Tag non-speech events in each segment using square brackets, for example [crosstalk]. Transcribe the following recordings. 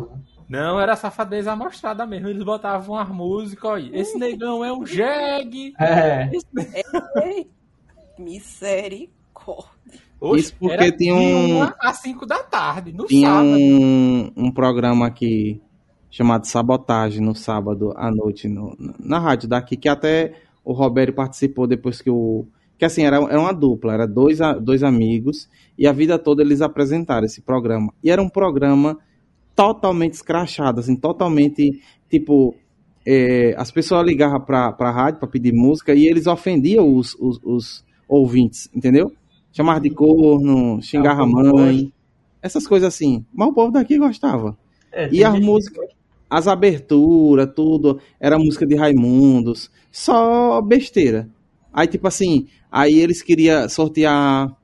não. Não, era safadeza amostrada mesmo. Eles botavam as músicas, olha. Esse negão é um jegue. É. Ei, misericórdia. Oxe, Isso porque era tinha um- às 5 da tarde, no Tinha sábado. um, um programa aqui chamado Sabotagem no sábado à noite no- na rádio daqui, que até o Roberto participou depois que o. Que assim, era, era uma dupla, era dois, dois amigos, e a vida toda eles apresentaram esse programa. E era um programa totalmente escrachado, assim, totalmente, tipo, é, as pessoas ligavam pra, pra rádio pra pedir música e eles ofendiam os, os, os ouvintes, entendeu? Chamavam de corno, xingava a mãe, essas coisas assim. Mas o povo daqui gostava. É, E as músicas, as aberturas, tudo, era música de Raimundos, só besteira. Aí, tipo assim, aí eles queriam sortear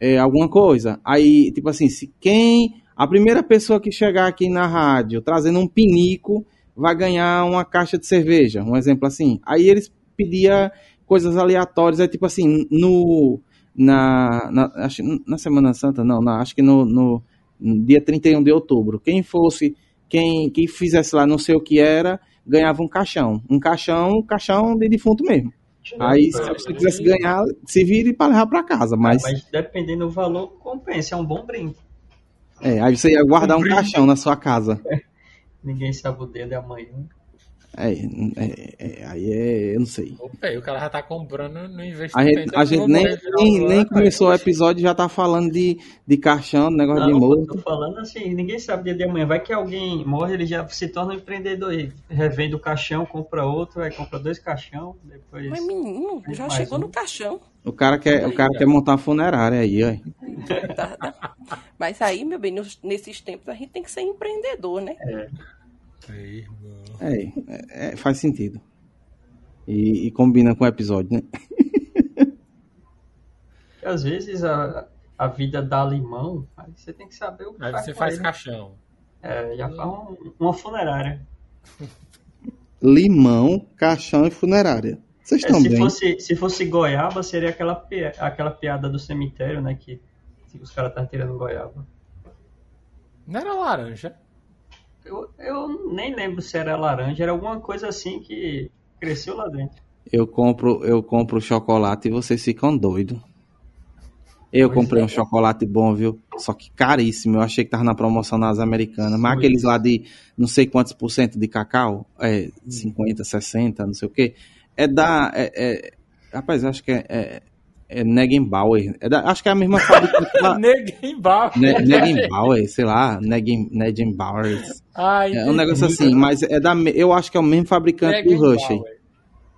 é, alguma coisa. Aí, tipo assim, se quem. A primeira pessoa que chegar aqui na rádio trazendo um pinico vai ganhar uma caixa de cerveja. Um exemplo assim. Aí eles pediam coisas aleatórias. É tipo assim, no. Na, na, acho, na Semana Santa, não, na, acho que no, no, dia 31 de outubro. Quem fosse. Quem, quem fizesse lá não sei o que era, ganhava um caixão. Um caixão, um caixão de defunto mesmo. Aí, se você quisesse ganhar, se vire para levar para casa. Mas, Mas dependendo do valor, compensa. É um bom brinde. É, aí você ia guardar um caixão na sua casa. Ninguém sabe o dia de amanhã. É, é, é, aí é, eu não sei. Opa, aí o cara já tá comprando no A investimento. gente, a gente nem, nem, nem começou o episódio e já tá falando de, de caixão, de negócio de Não, eu morto. tô falando assim, ninguém sabe o dia de amanhã. Vai que alguém morre, ele já se torna um empreendedor. Ele revende o caixão, compra outro, aí compra dois caixão, depois. Mas, menino, já chegou um. no caixão. O cara quer, o cara quer montar uma funerária aí, ó. [laughs] Tá, tá. Mas aí, meu bem, nos- nesses tempos a gente tem que ser empreendedor, né? É, é, é, faz sentido. E, e combina com o episódio, né? [laughs] Às vezes a, a vida dá limão, aí você tem que saber o que Aí você faz ele. caixão. É, já faz um- uma funerária. [laughs] Limão, caixão e funerária. Vocês É, estão se, bem? fosse, se fosse goiaba, seria aquela, pi- aquela piada do cemitério, né? Que, os caras estavam tirando goiaba. Não era laranja. Eu, eu nem lembro se era laranja, era alguma coisa assim que cresceu lá dentro. Eu compro, eu compro chocolate e vocês ficam doidos. Eu Pois comprei é. um chocolate bom, viu? Só que caríssimo. Eu achei que tava na promoção nas americanas. Mas aqueles lá de não sei quantos por cento de cacau, é 50, 60, não sei o quê. É da. É, é- rapaz, acho que é, é, Negenbauer. É da- acho que é a mesma fabricante da. Baba. Ne- Negenbauer, sei lá, Negen, Negenbauer. Ai, É um negócio assim, mas é da, eu acho que é o mesmo fabricante do Hershey.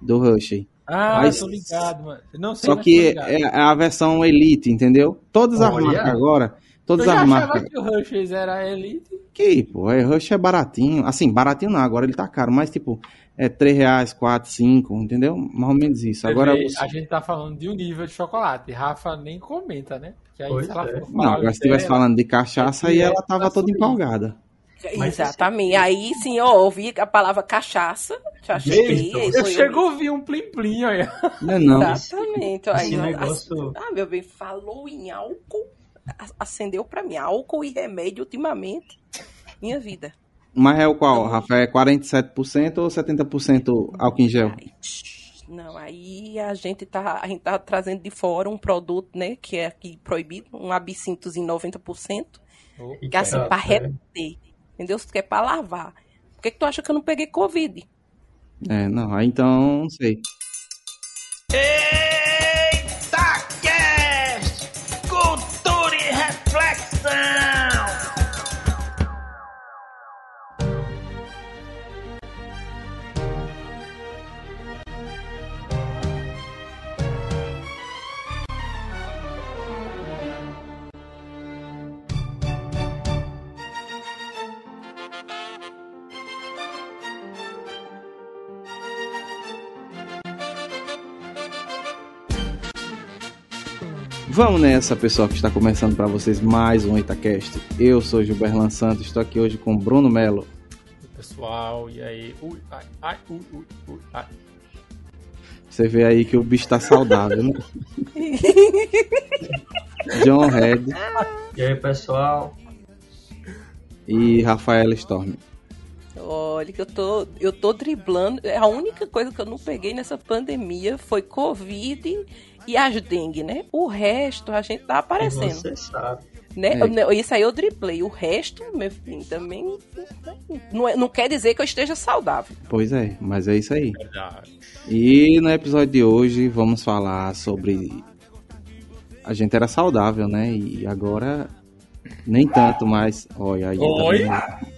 Do Hershey. Ah, Mas- tô ligado, mano. Não sei, Só que é, é a versão Elite, entendeu? Todas as marcas agora, todas as achava marcas. que o Hershey's era elite. Que, pô, é, Rush é baratinho. Assim, baratinho não, agora ele tá caro, mas tipo, é 3 reais, 4, 5, entendeu? Mais ou menos isso. Você Agora, vê, você- a gente tá falando de um nível de chocolate. Rafa nem comenta, né? Porque aí Pois se ela é. for não, agora se estivesse falando de cachaça, aí é ela tava toda empolgada. Mas Exatamente. Aí sim, eu ouvi a palavra cachaça, já cheguei. Eu foi chego a ouvir um plim-plim aí. Não é não. Exatamente. Aí, Esse negócio- Ah, meu bem, falou em álcool, acendeu pra mim. Álcool e remédio ultimamente. Minha vida. Mas é o qual, Rafa? É 47% ou 70% álcool em gel? Não, aí a gente tá, a gente tá trazendo de fora um produto, né, que é aqui proibido, um absintos em 90%, que é assim, pra é. reter, entendeu? Se tu quer pra lavar. Por que, que tu acha que eu não peguei Covid? É, não, aí então, não sei. Eita Vamos nessa, pessoal, que está começando para vocês mais um Itacast. Eu sou Gilberlan Santos, estou aqui hoje com Bruno Melo. Pessoal, e aí? Ui, ai, ai, ui, ui, ui, ai. Você vê aí que o bicho tá saudável, né? [laughs] John Red. E aí, pessoal? e Rafaela Storm. Olha, que eu tô, eu tô driblando. A única coisa que eu não peguei nessa pandemia foi Covid e as dengue, né? O resto a gente tá aparecendo. Você sabe. Né? É. Eu- Isso aí eu driblei. O resto, meu filho, também. Não, é- não quer dizer que eu esteja saudável. Pois é, mas é isso aí. Verdade. E no episódio de hoje vamos falar sobre. A gente era saudável, né? E agora nem tanto mais. Olha aí. tá Oi? vendo?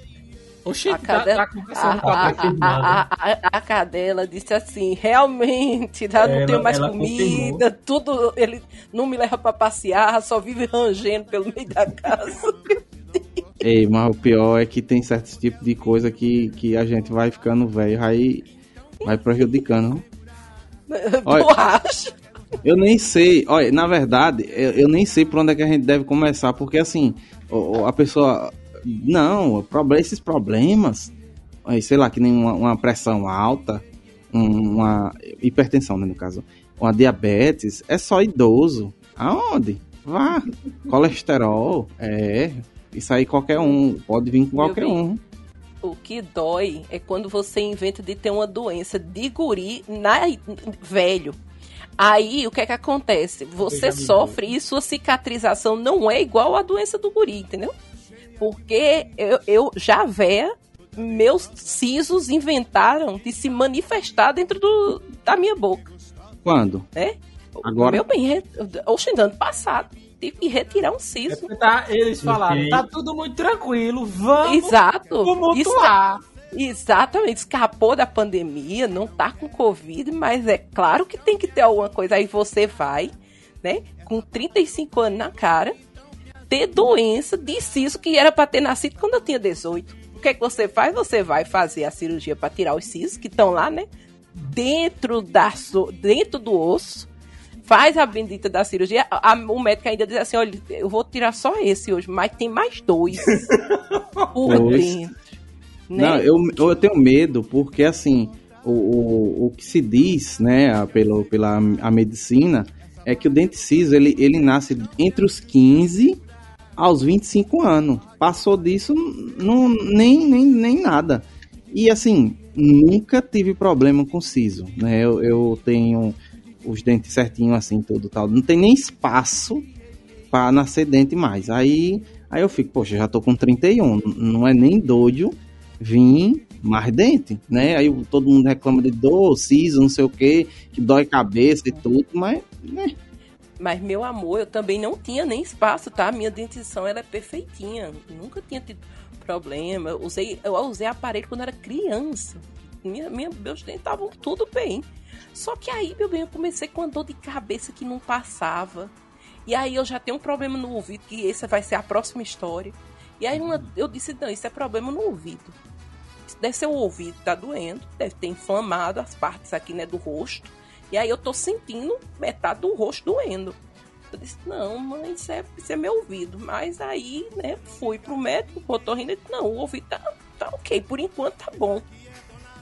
Oxi, A tá, cadela, tá conversando com a, a a, a, a- a cadela disse assim: realmente, já não tenho mais comida, tudo. Ele não me leva pra passear, só vive rangendo pelo meio da casa. [laughs] Ei, mas o pior é que tem certos tipos de coisa que, que a gente vai ficando velho, aí vai prejudicando. [laughs] Olha. Borracha. Eu nem sei, olha, na verdade, eu, eu nem sei por onde é que a gente deve começar, porque assim, a pessoa. Não, esses problemas, sei lá, que nem uma, uma pressão alta, um- uma hipertensão, né, no caso, uma diabetes, é só idoso. Aonde? Vá. [laughs] Colesterol, é. Isso aí qualquer um, pode vir com qualquer um. O que dói é quando você inventa de ter uma doença de guri na, velho. Aí, o que é que acontece? Você sofre e sua cicatrização não é igual à doença do guri, entendeu? Porque eu, eu já véia, meus sisos inventaram de se manifestar dentro do, da minha boca, Quando? né? Agora? Meu bem, oxe, no ano passado, tive que retirar um É siso. porque tá, eles falaram, Ok. tá tudo muito tranquilo, vamos Exato. tumultuar. Exatamente, escapou da pandemia, não tá com Covid, mas é claro que tem que ter alguma coisa. Aí você vai, né, com 35 anos na cara, ter doença de siso que era pra ter nascido quando eu tinha 18. O que é que você faz? Você vai fazer a cirurgia pra tirar os sisos que estão lá, né, dentro, da, dentro do osso. Faz a bendita da cirurgia. A- a- o médico ainda diz assim: olha, eu vou tirar só esse hoje, mas tem mais dois [laughs] por dentro. né? Não, eu, eu tenho medo porque, assim, o, o, o que se diz, né, pelo, pela a medicina, é que o dente ciso, ele, ele nasce entre os 15 aos 25 anos. Passou disso, não, nem, nem, nem nada. E, assim, nunca tive problema com siso, né? Eu, eu tenho os dentes certinho assim, tudo tal. Não tem nem espaço para nascer dente mais. Aí, aí eu fico, poxa, já tô com 31, não é nem doido vir mais dente, né? Aí todo mundo reclama de dor, siso, não sei o que, que dói cabeça e tudo, mas né? Mas, meu amor, eu também não tinha nem espaço, tá? Minha dentição ela é perfeitinha. Nunca tinha tido problema. Eu usei, eu usei aparelho quando era criança. Minha, minha, meus dentes estavam tudo bem. Só que aí, meu bem, eu comecei com uma dor de cabeça que não passava. E aí eu já tenho um problema no ouvido, que essa vai ser a próxima história. E aí uma- eu disse, não, isso é problema no ouvido. Deve ser o ouvido, tá doendo, deve ter inflamado as partes aqui, né, do rosto. E aí eu tô sentindo metade do rosto doendo. Eu disse, não, mãe, isso é, isso é meu ouvido. Mas aí, né, fui pro médico, o otorrino, ele disse, não, o ouvido tá, tá ok, por enquanto tá bom.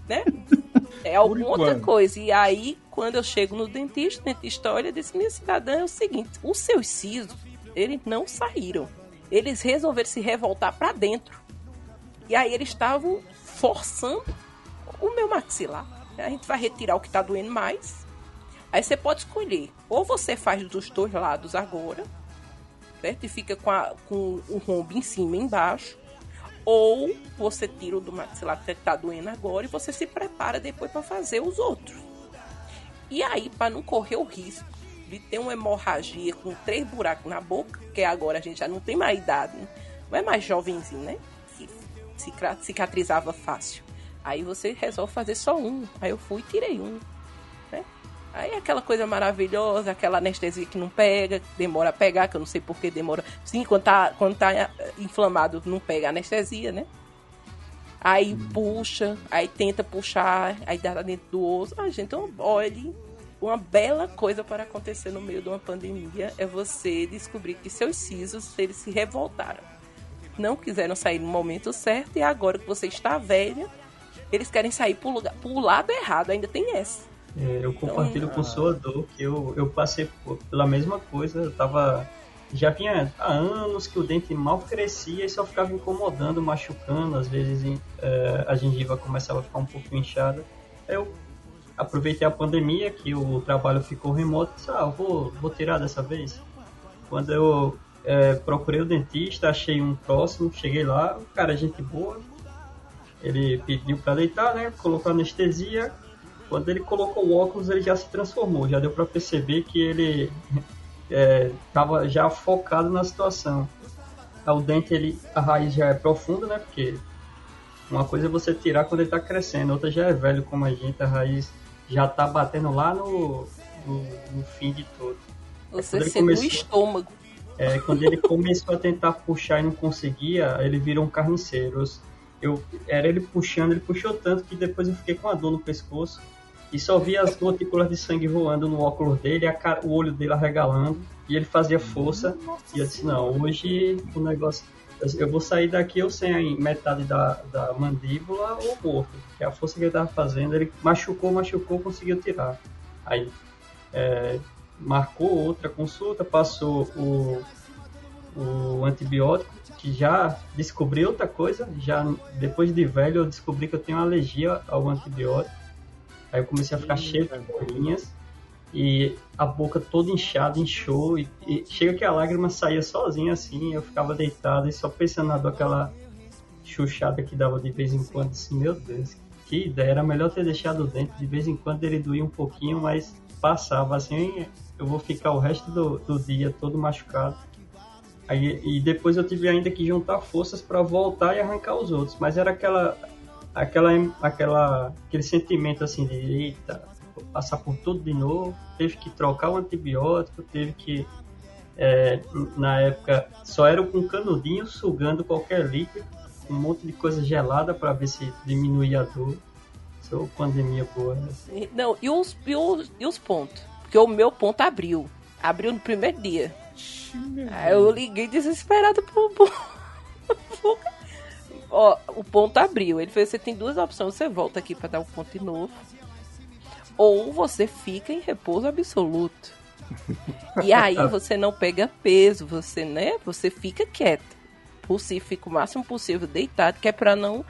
Né? [laughs] É alguma outra coisa. E aí, quando eu chego no dentista, o dentista olha e diz, minha cidadã, é o seguinte, os seus sisos, eles não saíram. Eles resolveram se revoltar pra dentro. E aí eles estavam forçando o meu maxilar. A gente vai retirar o que tá doendo mais. Aí você pode escolher. Ou você faz dos dois lados agora, certo? E fica com, a- com o rombo em cima e embaixo. Ou você tira o do maxilar que tá doendo agora e você se prepara depois para fazer os outros. E aí, para não correr o risco de ter uma hemorragia com três buracos na boca, que agora a gente já não tem mais idade, né? não é mais jovenzinho, né? Que cicatrizava fácil. Aí você resolve fazer só um. Aí eu fui e tirei um. Aí é aquela coisa maravilhosa, aquela anestesia que não pega, demora a pegar, que eu não sei por que demora. Sim, quando tá, quando tá eh, inflamado, não pega anestesia, né? Aí puxa, aí tenta puxar, aí dá dentro do osso. Ah, gente, então, olhe, uma bela coisa para acontecer no meio de uma pandemia é você descobrir que seus sisos, eles se revoltaram. Não quiseram sair no momento certo e agora que você está velha, eles querem sair pro, lugar, pro lado errado, ainda tem essa. É, eu compartilho com sua dor que eu, eu passei pela mesma coisa. Eu tava já vinha há anos que o dente mal crescia e só ficava incomodando, machucando, às vezes eh, a gengiva começava a ficar um pouco inchada. Eu aproveitei a pandemia, que o trabalho ficou remoto, disse, ah, vou, vou tirar dessa vez. Quando eu eh, procurei o dentista, achei um próximo, cheguei lá, o cara é gente boa, ele pediu para deitar, né, colocou anestesia, quando ele colocou o óculos ele já se transformou, já deu para perceber que ele estava já focado na situação. O dente, ele, a raiz já é profunda, né? Porque uma coisa é você tirar quando ele está crescendo, outra já é velho como a gente, a raiz já está batendo lá no, no, no fim de tudo. Você ele sente no começou- estômago. É, quando ele começou a tentar puxar e não conseguia, ele virou um carniceiro. Eu, era ele puxando, ele puxou tanto que depois eu fiquei com a dor no pescoço e só via as gotículas de sangue voando no óculos dele, cara- o olho dele arregalando e ele fazia força. E eu disse: Não, hoje o negócio. eu- vou sair daqui eu sem metade da, da mandíbula ou morto. Que a força que ele tava fazendo, ele machucou, machucou, conseguiu tirar. Aí é, marcou outra consulta, passou o, o antibiótico, que já descobri outra coisa, já depois de velho eu descobri que eu tenho alergia ao antibiótico. Aí eu comecei a ficar cheio de bolinhas e a boca toda inchada, inchou e, e chega que a lágrima saía sozinha assim, eu ficava deitado e só pensando na dor, aquela chuchada que dava de vez em quando, assim, meu Deus, que ideia, era melhor ter deixado o dente, de vez em quando ele doía um pouquinho, mas passava. Assim, eu vou ficar o resto do, do dia todo machucado. Aí, e depois eu tive ainda que juntar forças para voltar e arrancar os outros, mas era aquela aquela aquela aquele sentimento assim de eita, vou passar por tudo de novo, teve que trocar o antibiótico, teve que é, na época só era com canudinho sugando qualquer líquido, um monte de coisa gelada para ver se diminuía a dor. Sou pandemia boa. né? Não, e os, e os, e os pontos? Porque o meu ponto abriu. Abriu no primeiro dia. Aí eu liguei desesperado pro. pro- [laughs] pro- Ó, o ponto abriu. Ele fez: você tem duas opções. Você volta aqui pra dar o ponto de novo. Ou você fica em repouso absoluto. E aí [laughs] você não pega peso, você, né? Você fica quieto. Possível, fica o máximo possível deitado, que é pra não.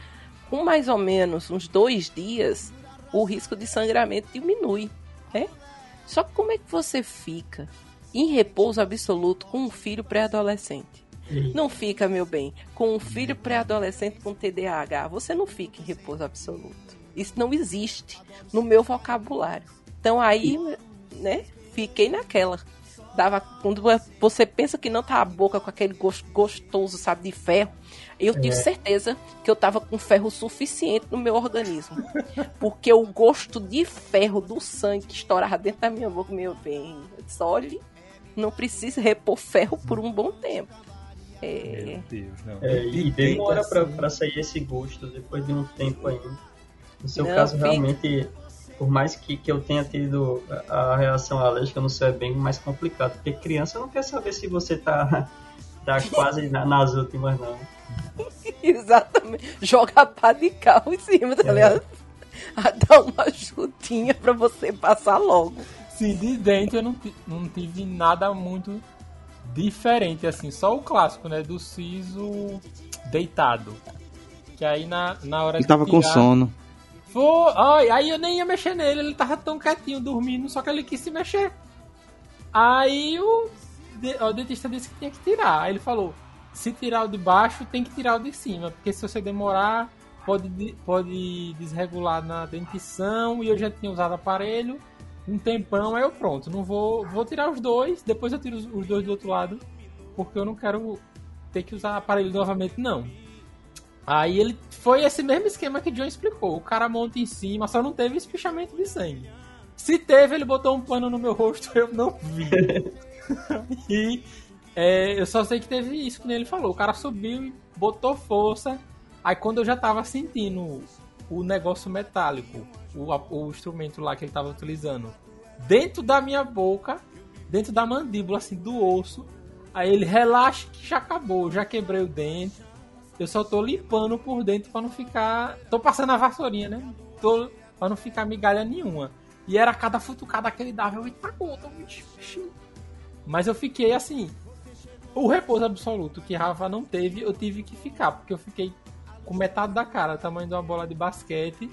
Com mais ou menos uns dois dias, o risco de sangramento diminui, né? Só que como é que você fica em repouso absoluto com um filho pré-adolescente? Não fica, meu bem. Com um filho pré-adolescente com TDAH, você não fica em repouso absoluto. Isso não existe no meu vocabulário. Então aí, né, fiquei naquela. Dava, quando você pensa que não tá a boca com aquele gosto gostoso, sabe, de ferro, eu tive certeza que eu tava com ferro suficiente no meu organismo. Porque o gosto de ferro do sangue que estourava dentro da minha boca, meu bem, olhe, não precisa repor ferro por um bom tempo. É, Meu Deus, não. É, e demora pra, assim. pra sair esse gosto depois de um tempo ainda. No seu Não, caso, fica. realmente, por mais que, que eu tenha tido a a reação alérgica no céu, é bem mais complicado. Porque criança não quer saber se você tá, [laughs] tá quase na- nas últimas, não. [laughs] exatamente. Joga pá de carro em cima, tá ligado? A dar uma ajudinha pra você passar logo. Sim, de dente eu não, não tive nada muito diferente, assim, só o clássico, né? Do siso deitado. Que aí na, na hora Ele de tava com tirar- sono. Foi, ai, aí eu nem ia mexer nele, ele tava tão quietinho, dormindo, só que ele quis se mexer. Aí o, o dentista disse que tinha que tirar. Aí ele falou: se tirar o de baixo, tem que tirar o de cima, porque se você demorar, pode, de- pode desregular na dentição. E eu já tinha usado aparelho um tempão, aí eu pronto, não vou, vou tirar os dois, depois eu tiro os, os dois do outro lado, porque eu não quero ter que usar aparelho novamente, não. Aí ele foi esse mesmo esquema que o John explicou. O cara monta em cima, só não teve espichamento de sangue. Se teve, ele botou um pano no meu rosto, [laughs] eu não vi. [laughs] e é, eu só sei que teve isso, que nem ele falou. O cara subiu e botou força. Aí quando eu já tava sentindo o negócio metálico, o, o instrumento lá que ele tava utilizando, dentro da minha boca, dentro da mandíbula, assim, do osso. Aí ele relaxa que já acabou, já quebrei o dente. Eu só tô limpando por dentro pra não ficar. Tô passando a vassourinha, né? Tô pra não ficar migalha nenhuma. E era cada futucada que ele dava. Eu, eita, conta. Mas eu fiquei assim. O repouso absoluto que Rafa não teve, eu tive que ficar, porque eu fiquei com metade da cara, tamanho de uma bola de basquete.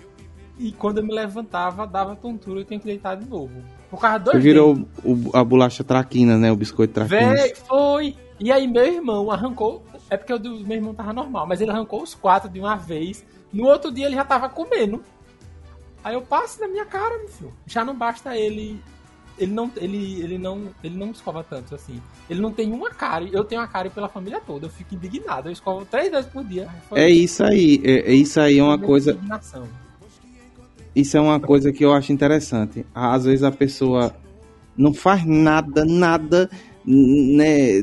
E quando eu me levantava, dava tontura e eu tinha que deitar de novo. Por causa dos Você virou o- a bolacha traquina, né? O biscoito traquina. Véi, foi! E aí meu irmão arrancou. É porque o do meu irmão tava normal, mas ele arrancou os quatro de uma vez. No outro dia ele já tava comendo. Aí eu passo na minha cara, meu filho. Já não basta ele. Ele não, ele, ele não, ele não escova tanto assim. Ele não tem uma cárie. Eu tenho uma cárie pela família toda. Eu fico indignado. Eu escovo três vezes por dia. Foi É isso aí. É, é isso aí é uma coisa. indignação. Isso é uma coisa que eu acho interessante. Às vezes a pessoa não faz nada, nada, né?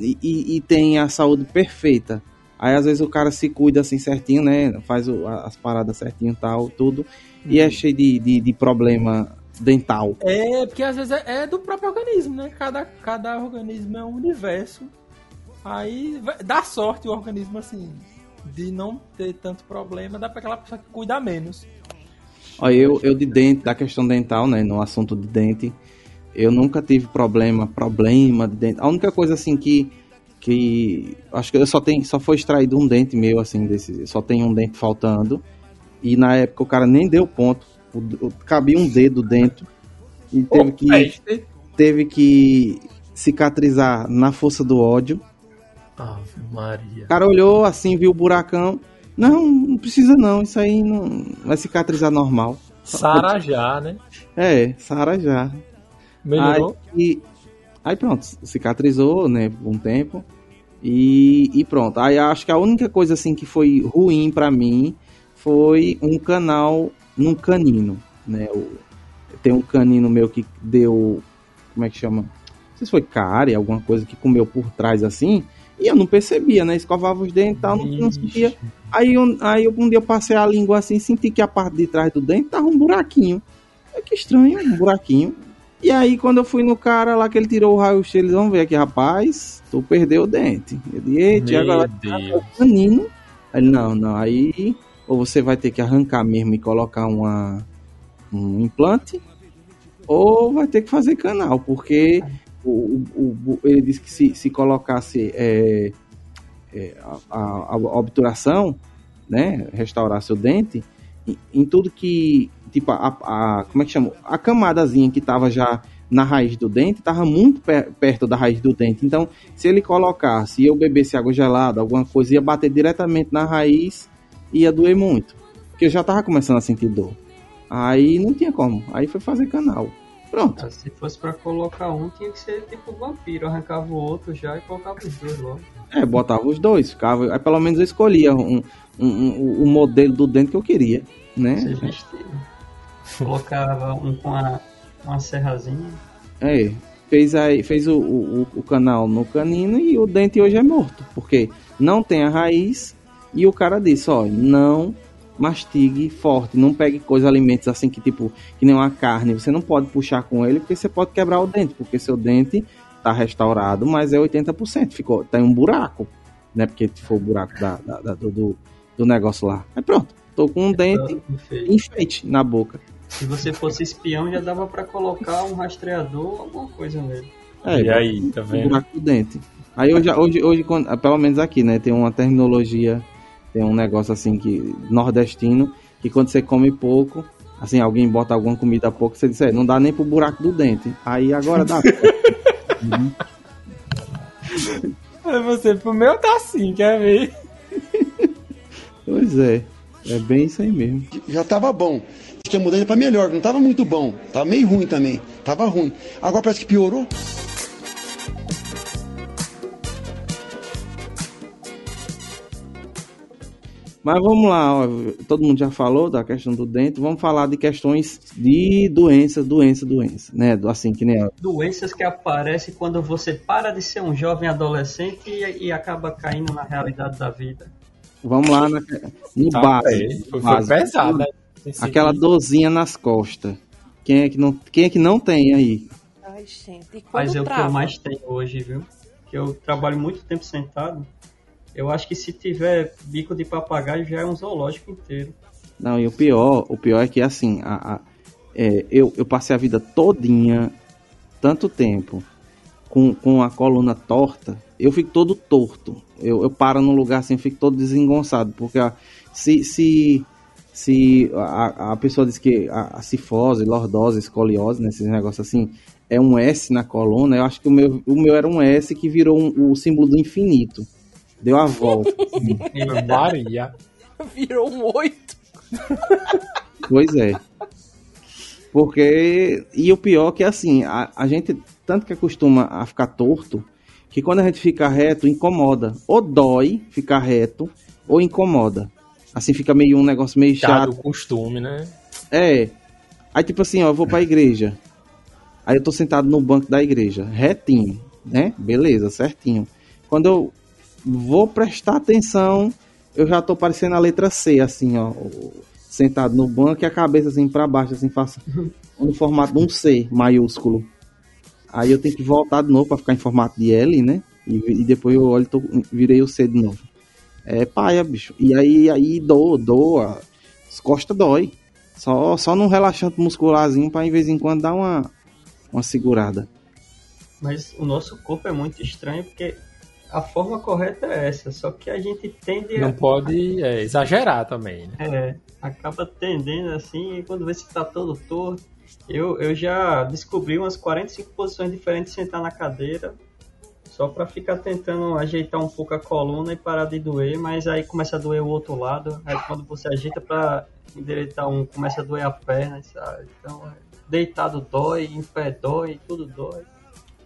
e, e tem a saúde perfeita. Aí às vezes o cara se cuida assim certinho, né? Faz o- as paradas certinho e tal, tudo. E é cheio de, de, de problema dental. É, porque às vezes é, é do próprio organismo, né? Cada, cada organismo é um universo. Aí vai- dá sorte o organismo, assim, de não ter tanto problema, dá pra aquela pessoa que cuida menos. Olha, eu, eu de dente, da questão dental, né? No assunto de dente, eu nunca tive problema, problema de dente. A única coisa assim que. que acho que eu só tem, só foi extraído um dente meu, assim, desse, só tem um dente faltando. E na época o cara nem deu ponto. Cabia um dedo dentro. E teve que, teve que cicatrizar na força do ódio. Ave Maria. O cara olhou assim, viu o buracão. Não, não precisa não, isso aí não vai cicatrizar normal. Sara já, né? É, Sara já. Melhorou? Aí, aí pronto, cicatrizou, né, por um tempo. E, e pronto. Aí acho que a única coisa assim que foi ruim pra mim foi um canal num canino, né? O- tem um canino meu que deu, como é que chama? Não sei se foi cárie, alguma coisa que comeu por trás assim. E eu não percebia, né? Escovava os dentes e tal, não, não sentia. Aí, eu, aí um dia eu passei a língua assim, senti que a parte de trás do dente tava um buraquinho. É que estranho, um buraquinho. E aí, quando eu fui no cara lá que ele tirou o raio-x, eles vão ver aqui, rapaz, tu perdeu o dente. Eu disse, eita, e agora o canino. Ele, não, não, aí ou você vai ter que arrancar mesmo e colocar uma, um implante, ou vai ter que fazer canal, porque o, o- o- ele disse que se, se colocasse é, é, a, a- obturação, né, restaurasse o dente, em, em tudo que, tipo, a, a- como é que chama? A camadazinha que tava já na raiz do dente, tava muito per- perto da raiz do dente. Então, se ele colocasse e eu bebesse água gelada, alguma coisa, ia bater diretamente na raiz, ia doer muito. Porque eu já tava começando a sentir dor. Aí não tinha como. Aí foi fazer canal. Pronto. Se fosse pra colocar um, tinha que ser tipo vampiro. Arrancava o outro já e colocava os dois logo. É, botava os dois. Ficava, aí pelo menos eu escolhia um, um, um- o modelo do dente que eu queria, né? Estilo. Colocava um com a, uma serrazinha. É, fez, aí, fez o, o, o canal no canino e o dente hoje é morto, porque não tem a raiz e o cara disse, ó, não mastigue forte, não pegue coisas, alimentos assim que tipo, que nem uma carne, você não pode puxar com ele porque você pode quebrar o dente, porque seu dente tá restaurado, mas é 80%, ficou, tem um buraco, né, porque foi o buraco da, da- da- do, do, negócio lá. Aí pronto, tô com um dente Enfeite. enfeite na boca. Se você fosse espião, já dava pra colocar um rastreador, alguma coisa nele. É, e aí, tá o vendo? buraco do dente. Aí hoje, hoje, hoje quando- pelo menos aqui, né, tem uma terminologia, tem um negócio assim que nordestino, que quando você come pouco, assim, alguém bota alguma comida pouco, você diz, é, não dá nem pro buraco do dente. Aí agora dá. [laughs] Aí você, pro meu tá assim, quer ver? [laughs] pois é, é bem isso aí mesmo. já tava bom. Tinha mudado pra melhor, não tava muito bom. Tava meio ruim também. Tava ruim. Agora parece que piorou. Mas vamos lá, ó, todo mundo já falou da questão do dente, vamos falar de questões de doença, doença, doença, né, do- assim que nem Doenças que aparecem quando você para de ser um jovem adolescente e, e acaba caindo na realidade da vida. Vamos lá na, no Tá, base. é, foi, foi pesado, né? Aquela dorzinha nas costas. Quem é que não, quem é que não tem aí? Ai, gente. E Mas é o que eu mais tenho hoje, viu? Que eu trabalho muito tempo sentado. Eu acho que se tiver bico de papagaio já é um zoológico inteiro. Não, e o pior, o pior é que assim, a, a- é, eu, eu passei a vida todinha, tanto tempo, com, com a coluna torta, eu fico todo torto. Eu, eu paro num lugar assim, fico todo desengonçado, porque a, se, se, se a, a pessoa diz que a, a cifose, lordose, escoliose, né, esses negócios assim, é um S na coluna, eu acho que o meu, o meu era um S que virou um, o símbolo do infinito. Deu a volta. Maria. Virou um oito. Pois é. Porque. E o pior é que assim, a, a gente tanto que acostuma a ficar torto, que quando a gente fica reto, incomoda. Ou dói ficar reto, ou incomoda. Assim fica meio um negócio meio Já chato. do costume, né? É. Aí tipo assim, ó, eu vou pra igreja. Aí eu tô sentado no banco da igreja, retinho, né? Beleza, certinho. Quando eu vou prestar atenção, eu já tô parecendo a letra C, assim, ó. Sentado no banco e a cabeça assim pra baixo, assim, faço [laughs] no formato de um C maiúsculo. Aí eu tenho que voltar de novo pra ficar em formato de L, né? E, e depois eu olho tô- virei o C de novo. É paia, bicho. E aí, aí doa, doa. As costas dói. Só, só num relaxante muscularzinho pra em vez em quando dar uma, uma segurada. Mas o nosso corpo é muito estranho porque a forma correta é essa, só que a gente tende Não a. pode é, exagerar também, né? É, acaba tendendo assim, e quando vê se tá todo torto. Eu, eu já descobri umas 45 posições diferentes de sentar na cadeira, só pra ficar tentando ajeitar um pouco a coluna e parar de doer, mas aí começa a doer o outro lado. Aí quando você ajeita pra endireitar um, começa a doer a perna, sabe? Então, deitado dói, em pé dói, tudo dói.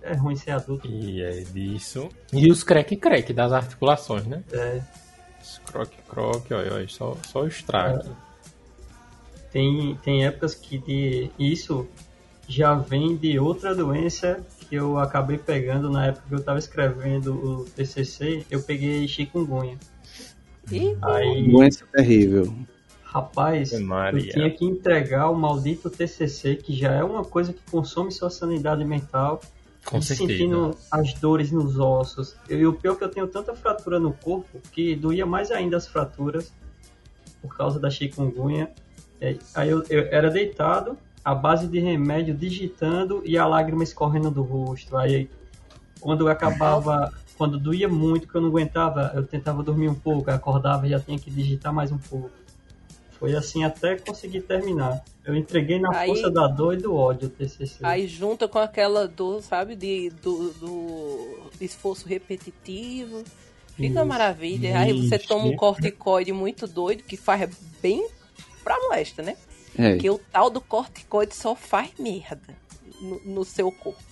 É ruim ser adulto. E é disso. E os creque-creque das articulações, né? É, Os croque-croque, olha, olha, só, só o estrago. tem, tem épocas que de, isso já vem de outra doença que eu acabei pegando na época que eu estava escrevendo o TCC. Eu peguei chikungunya. E Aí, Doença terrível. rapaz, eu Maria. tinha que entregar o maldito TCC, que já é uma coisa que consome sua sanidade mental. Com e certeza. sentindo as dores nos ossos. E o pior é que eu tenho tanta fratura no corpo que doía mais ainda as fraturas por causa da chikungunya. É, Aí eu, eu era deitado, à base de remédio, digitando e a lágrima escorrendo do rosto. Aí quando eu acabava, quando doía muito, que eu não aguentava, eu tentava dormir um pouco, acordava e já tinha que digitar mais um pouco. Foi assim até conseguir terminar. Eu entreguei na Aí- força da dor e do ódio o TCC. aí junta com aquela dor, sabe, de, do, do esforço repetitivo. Fica Isso. maravilha. Aí você toma um corticoide muito doido, que faz bem pra molesta, né? É. Porque o tal do corticoide só faz merda no, no seu corpo.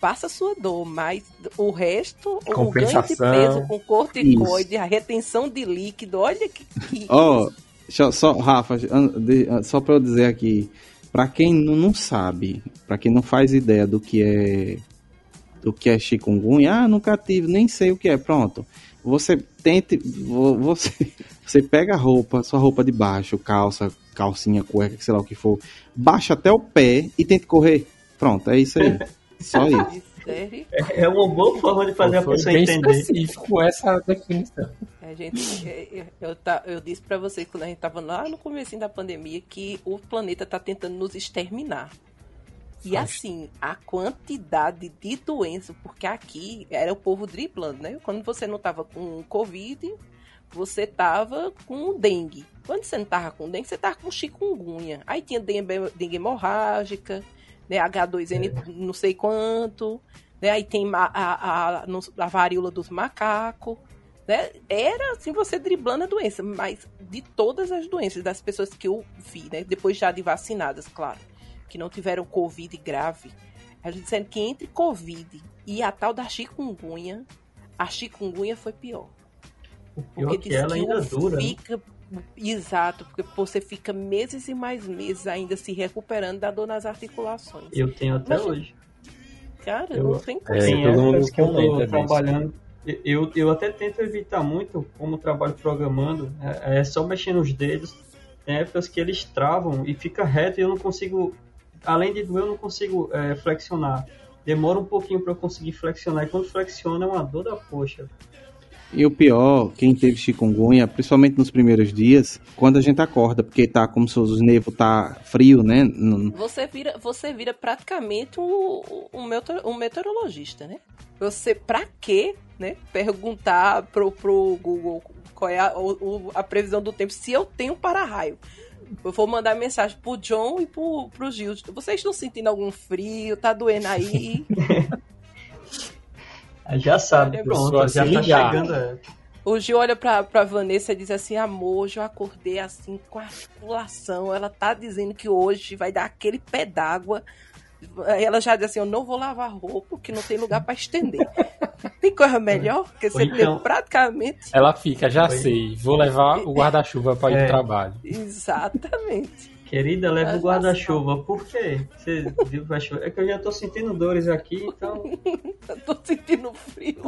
Passa a sua dor, mas o resto, o ganho de Compensação. peso com corticoide, a retenção de líquido, olha que. que Ó, eu- só, Rafa, só pra eu dizer aqui, pra quem não, sabe, pra quem não faz ideia do que é do que é chikungunya, ah, nunca tive, nem sei o que é, pronto. Você tente, vo- você, [laughs] você pega a roupa, sua roupa de baixo, calça, calcinha, cueca, sei lá o que for, baixa até o pé e tente correr. Pronto, é isso aí. Só isso. Sério? É uma boa forma de fazer a Foi pessoa bem entender. específico essa definição. A gente, é, eu, eu, tá- eu disse pra vocês quando a gente tava lá no começo da pandemia que o planeta tá tentando nos exterminar. E assim, a quantidade de doença, porque aqui era o povo driblando, né? Quando você não tava com Covid, você tava com dengue. Quando você não tava com dengue, você tava com chikungunya. Aí tinha dengue, dengue hemorrágica, né? H2N não sei quanto, né? Aí tem a, a, no- a varíola dos macacos né? Era assim você driblando a doença, mas de todas as doenças das pessoas que eu vi, né? Depois já de vacinadas, claro, que não tiveram covid grave, elas disseram que entre covid e a tal da chikungunya, a chikungunya foi pior. O pior é que ela ainda dura. né? fica exato, porque você fica meses e mais meses ainda se recuperando da dor nas articulações. Eu tenho até Mas- hoje. Cara, eu- não tem É, como. Mundo épocas que eu tô trabalhando. Eu, eu até tento evitar muito, como trabalho programando, é, é só mexer nos dedos. Tem épocas que eles travam e fica reto e eu não consigo, além de doer, eu não consigo é, flexionar. Demora um pouquinho para eu conseguir flexionar e quando flexiona é uma dor da poxa. E o pior, quem teve chikungunya, principalmente nos primeiros dias, quando a gente acorda, porque tá como se os nervos tá frio, né? Não- Você vira, você vira praticamente um, um, meteor- um meteorologista, né? Você, pra quê, né? Perguntar pro, pro Google qual é a, o- a previsão do tempo, se eu tenho para-raio. Eu vou mandar mensagem pro John e pro, pro Gil. Vocês estão sentindo algum frio? Tá doendo aí? [laughs] Já sabe, Eu pronto, já assim tá chegando. é. O Gil olha pra, pra Vanessa e diz assim: Amor, hoje eu acordei assim com articulação. Ela tá dizendo que hoje vai dar aquele pé d'água. Aí Ela já diz assim: Eu não vou lavar roupa porque não tem lugar pra estender. [laughs] tem coisa melhor? Porque você então- tem praticamente. Ela fica, já Oi. sei, vou levar o [laughs] guarda-chuva pra ir É. pro trabalho. Exatamente. Querida, leva o guarda-chuva. Por quê? Você viu vai chover? É que eu já tô sentindo dores aqui, então [laughs] Eu tô sentindo frio.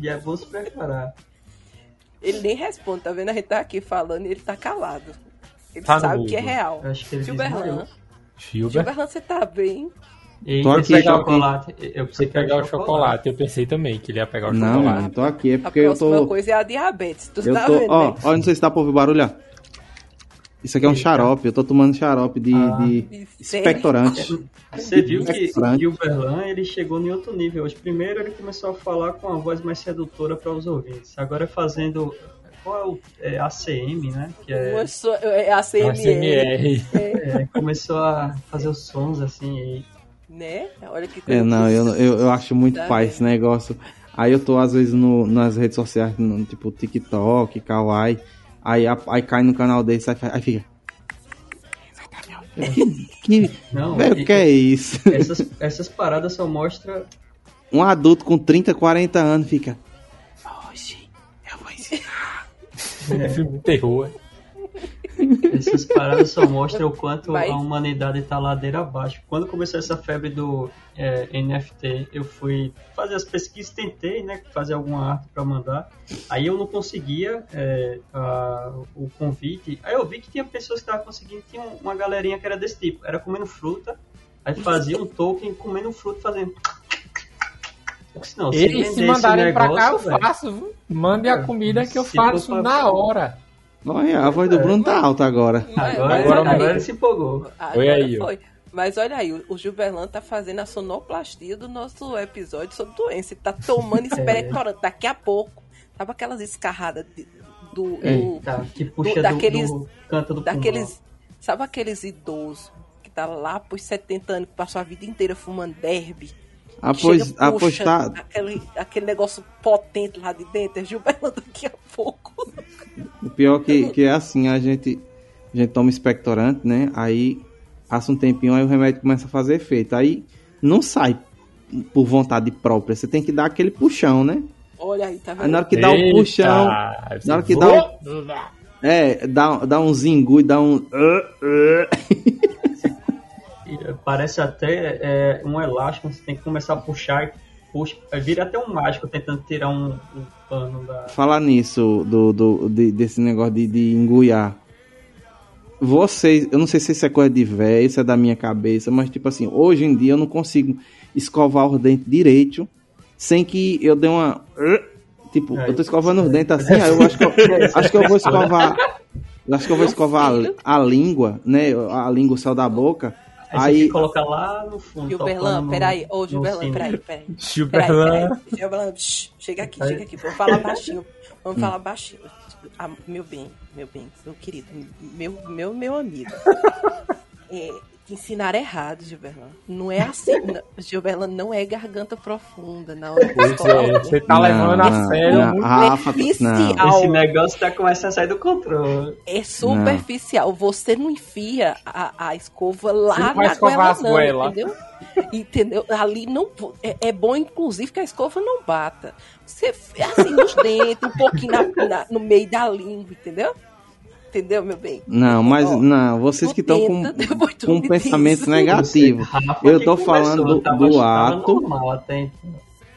já é bom se preparar. Ele nem responde, tá vendo? A gente tá aqui falando e ele tá calado. Ele Tá sabe que é real. Eu acho que ele Gilberlan. Gilbert, Gilberlan, você tá bem? E Tô aqui, chocolate, eu pensei que era pegar o chocolate. Eu pensei também que ele ia pegar o Não, chocolate. não tô aqui, é A porque eu próxima tô. coisa é a diabetes. Tu Eu tá tô. vendo? Ó, ó, não sei se dá pra ouvir barulho, ó. Isso aqui é um Eita. xarope, eu tô tomando xarope de, Ah. de expectorante. Você viu que. Gilberlan ele chegou em outro nível hoje. Primeiro ele começou a falar com a voz mais sedutora para os ouvintes. Agora fazendo qual é o é, ACM, né? Que é, Uma só- é a CMR, ASMR. é, começou a fazer os sons assim. E, né? Olha que coisa É, não, eu, eu, eu acho muito Tá pai esse negócio. Aí eu tô, às vezes, no, nas redes sociais, no, tipo TikTok, Kawaii. Aí, aí cai no canal desse, aí, fica. Que, que, não, velho, e- que é isso? essas, essas paradas só mostram Um adulto com 30, 40 anos fica. Hoje eu vou ensinar. É [laughs] filme de terror. Essas paradas só mostram o quanto Vai. a humanidade tá ladeira abaixo. Quando começou essa febre do é, NFT, eu fui fazer as pesquisas, tentei, né, fazer alguma arte para mandar. Aí eu não conseguia é, a- o convite. Aí eu vi que tinha pessoas que estavam conseguindo, tinha uma galerinha que era desse tipo, era comendo fruta, aí fazia um token comendo fruta, fazendo. Não, se Eles se mandarem pra cá, eu negócio, faço. viu? Mande a comida que eu Se faço na hora. Olha, a voz do Bruno tá alta agora. Agora, agora olha agora ele se empolgou. Agora Oi aí, ó. foi. Mas olha aí, o- Gilberlan tá fazendo a sonoplastia do nosso episódio sobre doença. Ele tá tomando [laughs] esperectorante. Daqui a pouco, sabe aquelas escarradas de- do, É. do- Tá, que puxa do, daqueles- do canto do pulmão. daqueles. Sabe aqueles idosos que tá lá pros 70 anos, que passou a vida inteira fumando derby? Pois, Chega, tá. aquele, aquele negócio potente lá de dentro. É Gilberlan daqui a pouco. O pior que, que é assim, a gente, a gente toma expectorante, né? Aí passa um tempinho, aí o remédio começa a fazer efeito. Aí não sai por vontade própria. Você tem que dar aquele puxão, né? Olha aí, tá Aí vendo? na hora que dá o Eita! puxão, Aí na hora que voa. dá é, dá, dá um zingu e dá um. [laughs] [laughs] Parece até é, um elástico, você tem que começar a puxar e puxa. é, Vira até um mágico tentando tirar um, um pano da. Falar nisso, do, do, de- desse negócio de, de enguiar. Vocês, eu não sei se isso é coisa de velho, isso é da minha cabeça, mas tipo assim, hoje em dia eu não consigo escovar os dentes direito sem que eu dê uma. Tipo, eu tô escovando os dentes assim, eu acho que eu, [laughs] acho que eu vou escovar. Eu acho que eu vou escovar a, a língua, né? A língua, o céu da boca. Aí, Aí, que colocar lá no fundo. Gilberlan, no- peraí. Ô, [laughs] Gilberlan, peraí, peraí. Gilberlan. Gilberlan, chega aqui, chega aqui. Vamos falar baixinho. Vamos falar baixinho. Ah, meu bem, meu bem, meu querido, meu, meu, meu amigo. [laughs] É, te ensinaram errado, Gilberlan. Não é assim. [laughs] não. Gilberlan não é garganta profunda na hora de Pois é, você tá levando a sério não, muito. Rafa, não. superficial. Esse negócio tá começando a sair do controle. É superficial. Você não enfia a, a escova lá não na goela, não, goelas. entendeu? Entendeu? Ali não. É, é bom, inclusive, que a escova não bata. Você, assim, nos dentes, um pouquinho na- na- no meio da língua, entendeu? Entendeu, meu bem? Não, mas Ó, não, vocês que estão com, [laughs] tu com um me pensamento negativo. Rafa Eu tô falando do- tava- do tava ato. normal.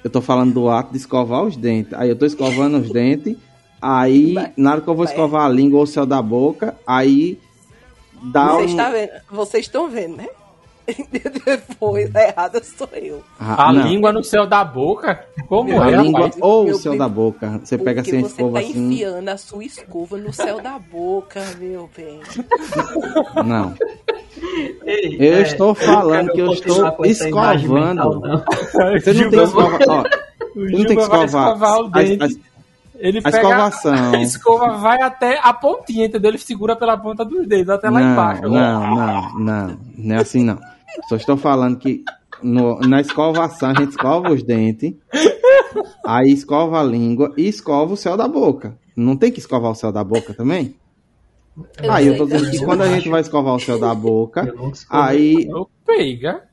Eu tô falando do ato de escovar os dentes. Aí eu tô escovando os dentes. Aí, Vai. na hora que eu vou Vai. escovar a língua ou o céu da boca, aí dá Vocês um. tá vendo? Vocês estão vendo, né? Depois, a errada sou eu. Ah, A não. língua no céu da boca? Como A é, língua rapaz? ou o céu da boca. Você pega assim a você escova tá assim. enfiando a sua escova no céu da boca, meu bem. Não. Ei, Eu é, estou falando quero que eu estou escovando. mental, não. Você não [laughs] tem que escovar. Ó, O você não tem que escovar. escovar o As- dente. as- Ele a pega escovação. [laughs] a escova vai até a pontinha, entendeu? Ele segura pela ponta dos dedos até lá não, embaixo. Não, não, não. Não é assim não. Só estou falando que no- na escovação a gente escova os dentes, aí escova a língua e escova o céu da boca. Não tem que escovar o céu da boca também? Eu Aí eu tô dizendo que quando a gente vai escovar o céu da boca, aí pega.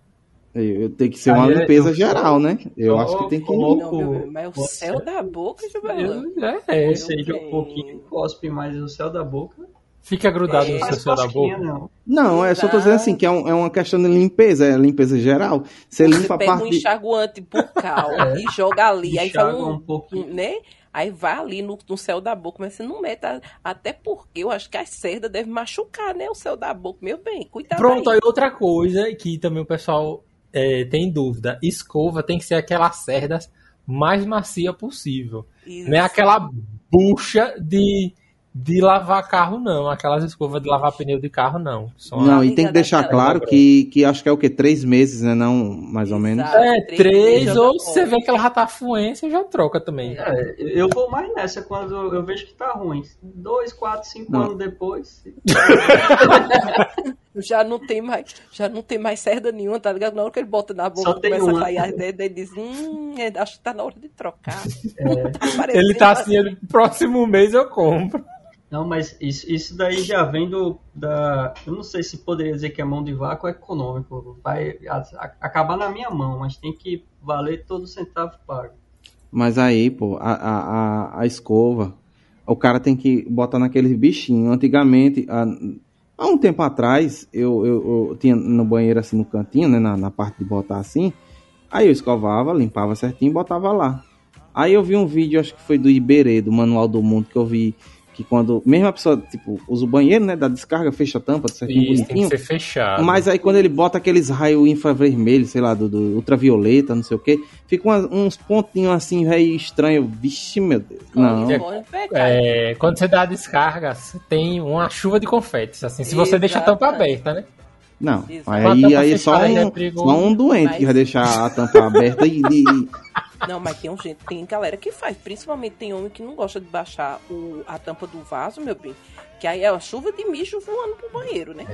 Eu, tem que ser uma Aí é- limpeza eu- geral, né? Eu eu- acho que tem que. eu- Não, meu mas o Você- céu da boca, Juvelão. Eu- é, é. Ou seja, um pouquinho cospe, mas o céu da boca Fica grudado É, no seu da boca. não. Não, é só tô dizendo assim, que é, um- é uma questão de limpeza, é limpeza geral. Você Você limpa a pega um parte. de- enxaguante bucal [laughs] e joga ali. Aí Enxágua um, um pouquinho. um, né? Aí vai ali no, no céu da boca, mas você não mete. a- Até porque eu acho que as cerdas devem machucar, né? O céu da boca. Meu bem, cuidado. Pronto, aí. aí outra coisa que também o pessoal é, tem dúvida. Escova tem que ser aquelas cerdas mais macia possível. Isso. Não é aquela bucha de, de lavar carro, não. Aquelas escovas de lavar pneu de carro, não. São Não, e tem que deixar claro que, que acho que é o quê? Três meses, né? Não, mais ou menos. Exato. É, Três três, ou se você tá vê que ela já tá fluência, já troca também. É, eu vou mais nessa quando eu vejo que tá ruim. Dois, quatro, cinco Não. anos depois. [laughs] Já não tem mais, já não tem mais cerda nenhuma, tá ligado? Na hora que ele bota na boca, começa uma. a cair as ele diz, hum, é, acho que tá na hora de trocar. É. [laughs] Tá Ele tá assim, ele, próximo mês eu compro. Não, mas isso, isso daí já vem do. Da, eu não sei se poderia dizer que é mão de vaca ou econômico. Vai a- a- acabar na minha mão, mas tem que valer todo centavo pago. Mas aí, pô, a, a, a, a escova, o cara tem que botar naqueles bichinhos. Antigamente, há, há um tempo atrás, eu, eu, eu tinha no banheiro assim no cantinho, né? Na, na parte de botar assim. Aí eu escovava, limpava certinho e botava lá. Aí eu vi um vídeo, acho que foi do Iberê, do Manual do Mundo, que eu vi que quando, mesmo a pessoa, tipo, usa o banheiro, né? Da descarga, fecha a tampa, certinho, Isso, tem que ser fechado. Mas aí quando ele bota aqueles raios infravermelhos, sei lá, do, do ultravioleta, não sei o que, fica umas- uns pontinhos assim, velho, estranho. Vixe, meu Deus. Não. Pode pegar. É, quando você dá a descarga, tem uma chuva de confetes, assim, se você deixa a tampa aberta, né? Não. A Aí, aí é só um, é só um doente que vai deixar a tampa aberta e. e- Não, mas tem um gente, tem galera que faz. Principalmente tem homem que não gosta de baixar o, a tampa do vaso, meu bem. Que aí é uma chuva de mijo voando pro banheiro, né?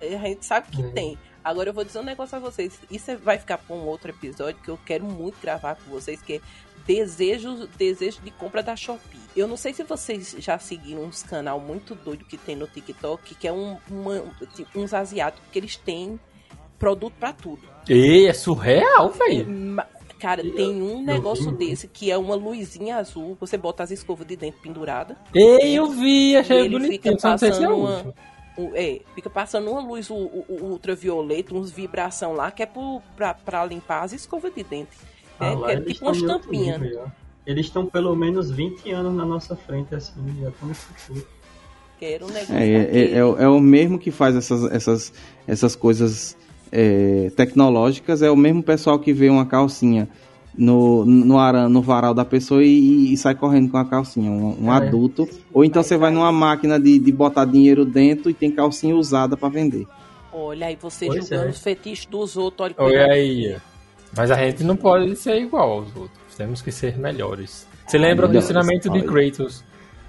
É. A gente sabe que Hum. tem. Agora eu vou dizer um negócio a vocês. Isso vai ficar pra um outro episódio que eu quero muito gravar com vocês, que é desejos, desejo de compra da Shopee. Eu não sei se vocês já seguiram uns canal muito doido que tem no TikTok, que é um, uma- tipo, uns asiáticos que eles têm produto pra tudo. Ei, é surreal, velho. Cara, Eu- tem um negócio vi. desse que é uma luzinha azul. Você bota as escovas de dentro pendurada. Ei, eu vi, achei E ele bonitinho, fica se é passando uma-. Um- é, fica passando uma luz ultravioleta, uns vibração lá, que é pro, pra, pra limpar as escovas de dente. Ah, É, é eles tipo uma estampinha. Eles estão pelo menos 20 anos na nossa frente, assim, já estão no futuro. Um É, é, é, o- é o mesmo que faz essas, essas, essas coisas é, tecnológicas, é o mesmo pessoal que vê uma calcinha no, no, aran, no varal da pessoa e, e sai correndo com a calcinha, um, um É. adulto. Ou então você vai numa máquina de, de botar dinheiro dentro e tem calcinha usada para vender. Olha aí, você Pois julgando é. os fetiches dos outros. Olha, Olha aí. Mas a gente não pode ser igual aos outros. Temos que ser melhores. Você lembra do Olha, ensinamento de. Kratos?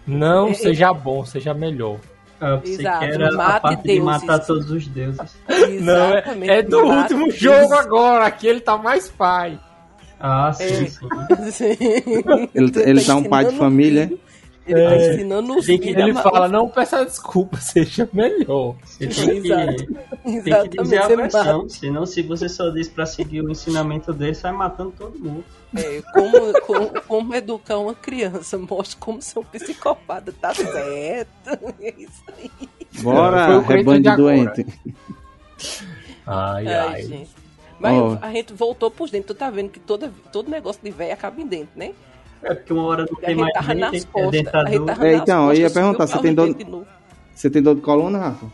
Não É, seja bom, seja melhor. Ah, você Exato, quer a mate parte de deuses. matar todos os deuses. Não, é, Exatamente, é do último os jogo agora. Aqui ele tá mais pai. Ah, sim, É. sim. Sim. [laughs] Ele, ele tá um pai de família. filho. Ele tá É. ensinando os que- Ele fala, não peça desculpa, [laughs] seja melhor. Você tem que, Exato. tem que dizer a versão, mata. senão se você só diz pra seguir o ensinamento dele, sai matando todo mundo. É, como, como, como educar uma criança, mostra como ser um psicopata, tá certo. [laughs] É isso aí. Bora, o Kratos rebanho de de agora. doente. Ai, Ai, ai. gente. Mas Ó. a gente voltou pros dentes. Tu tá vendo que toda, todo negócio de velho acaba em dente, né? É porque uma hora não A tem mais dente, nas é costas. A gente dentadura. É, então, eu ia perguntar, você tem dor-. Você tem dor de coluna, Rafa?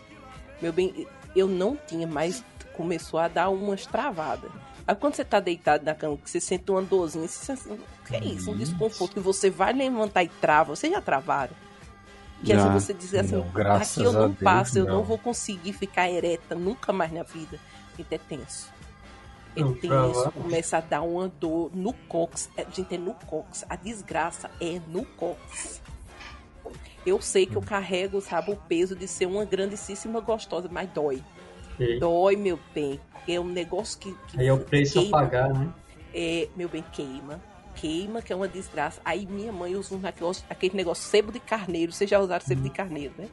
Meu bem, eu não tinha, mas começou a dar umas travadas. Aí quando você tá deitado na cama, que você sente uma dorzinha, você sente, que é isso? Um desconforto que você vai levantar e trava. Vocês já travaram? Que Já. assim você diz assim, Não, graças aqui eu a não Deus, passo, eu não. não vou conseguir ficar ereta nunca mais na vida. Então é tenso. É tenso, começa a dar uma dor no cox. É, gente, é no cox. A desgraça é no cox. Eu sei que eu carrego, sabe, o peso de ser uma grandíssima gostosa, mas dói. Dói, meu bem. É um negócio que. que aí é o preço a queima. pagar, né? É, meu bem, queima. Queima, que é uma desgraça. Aí minha mãe usa um negócio, aquele negócio sebo de carneiro. Vocês já usaram sebo de carneiro, né?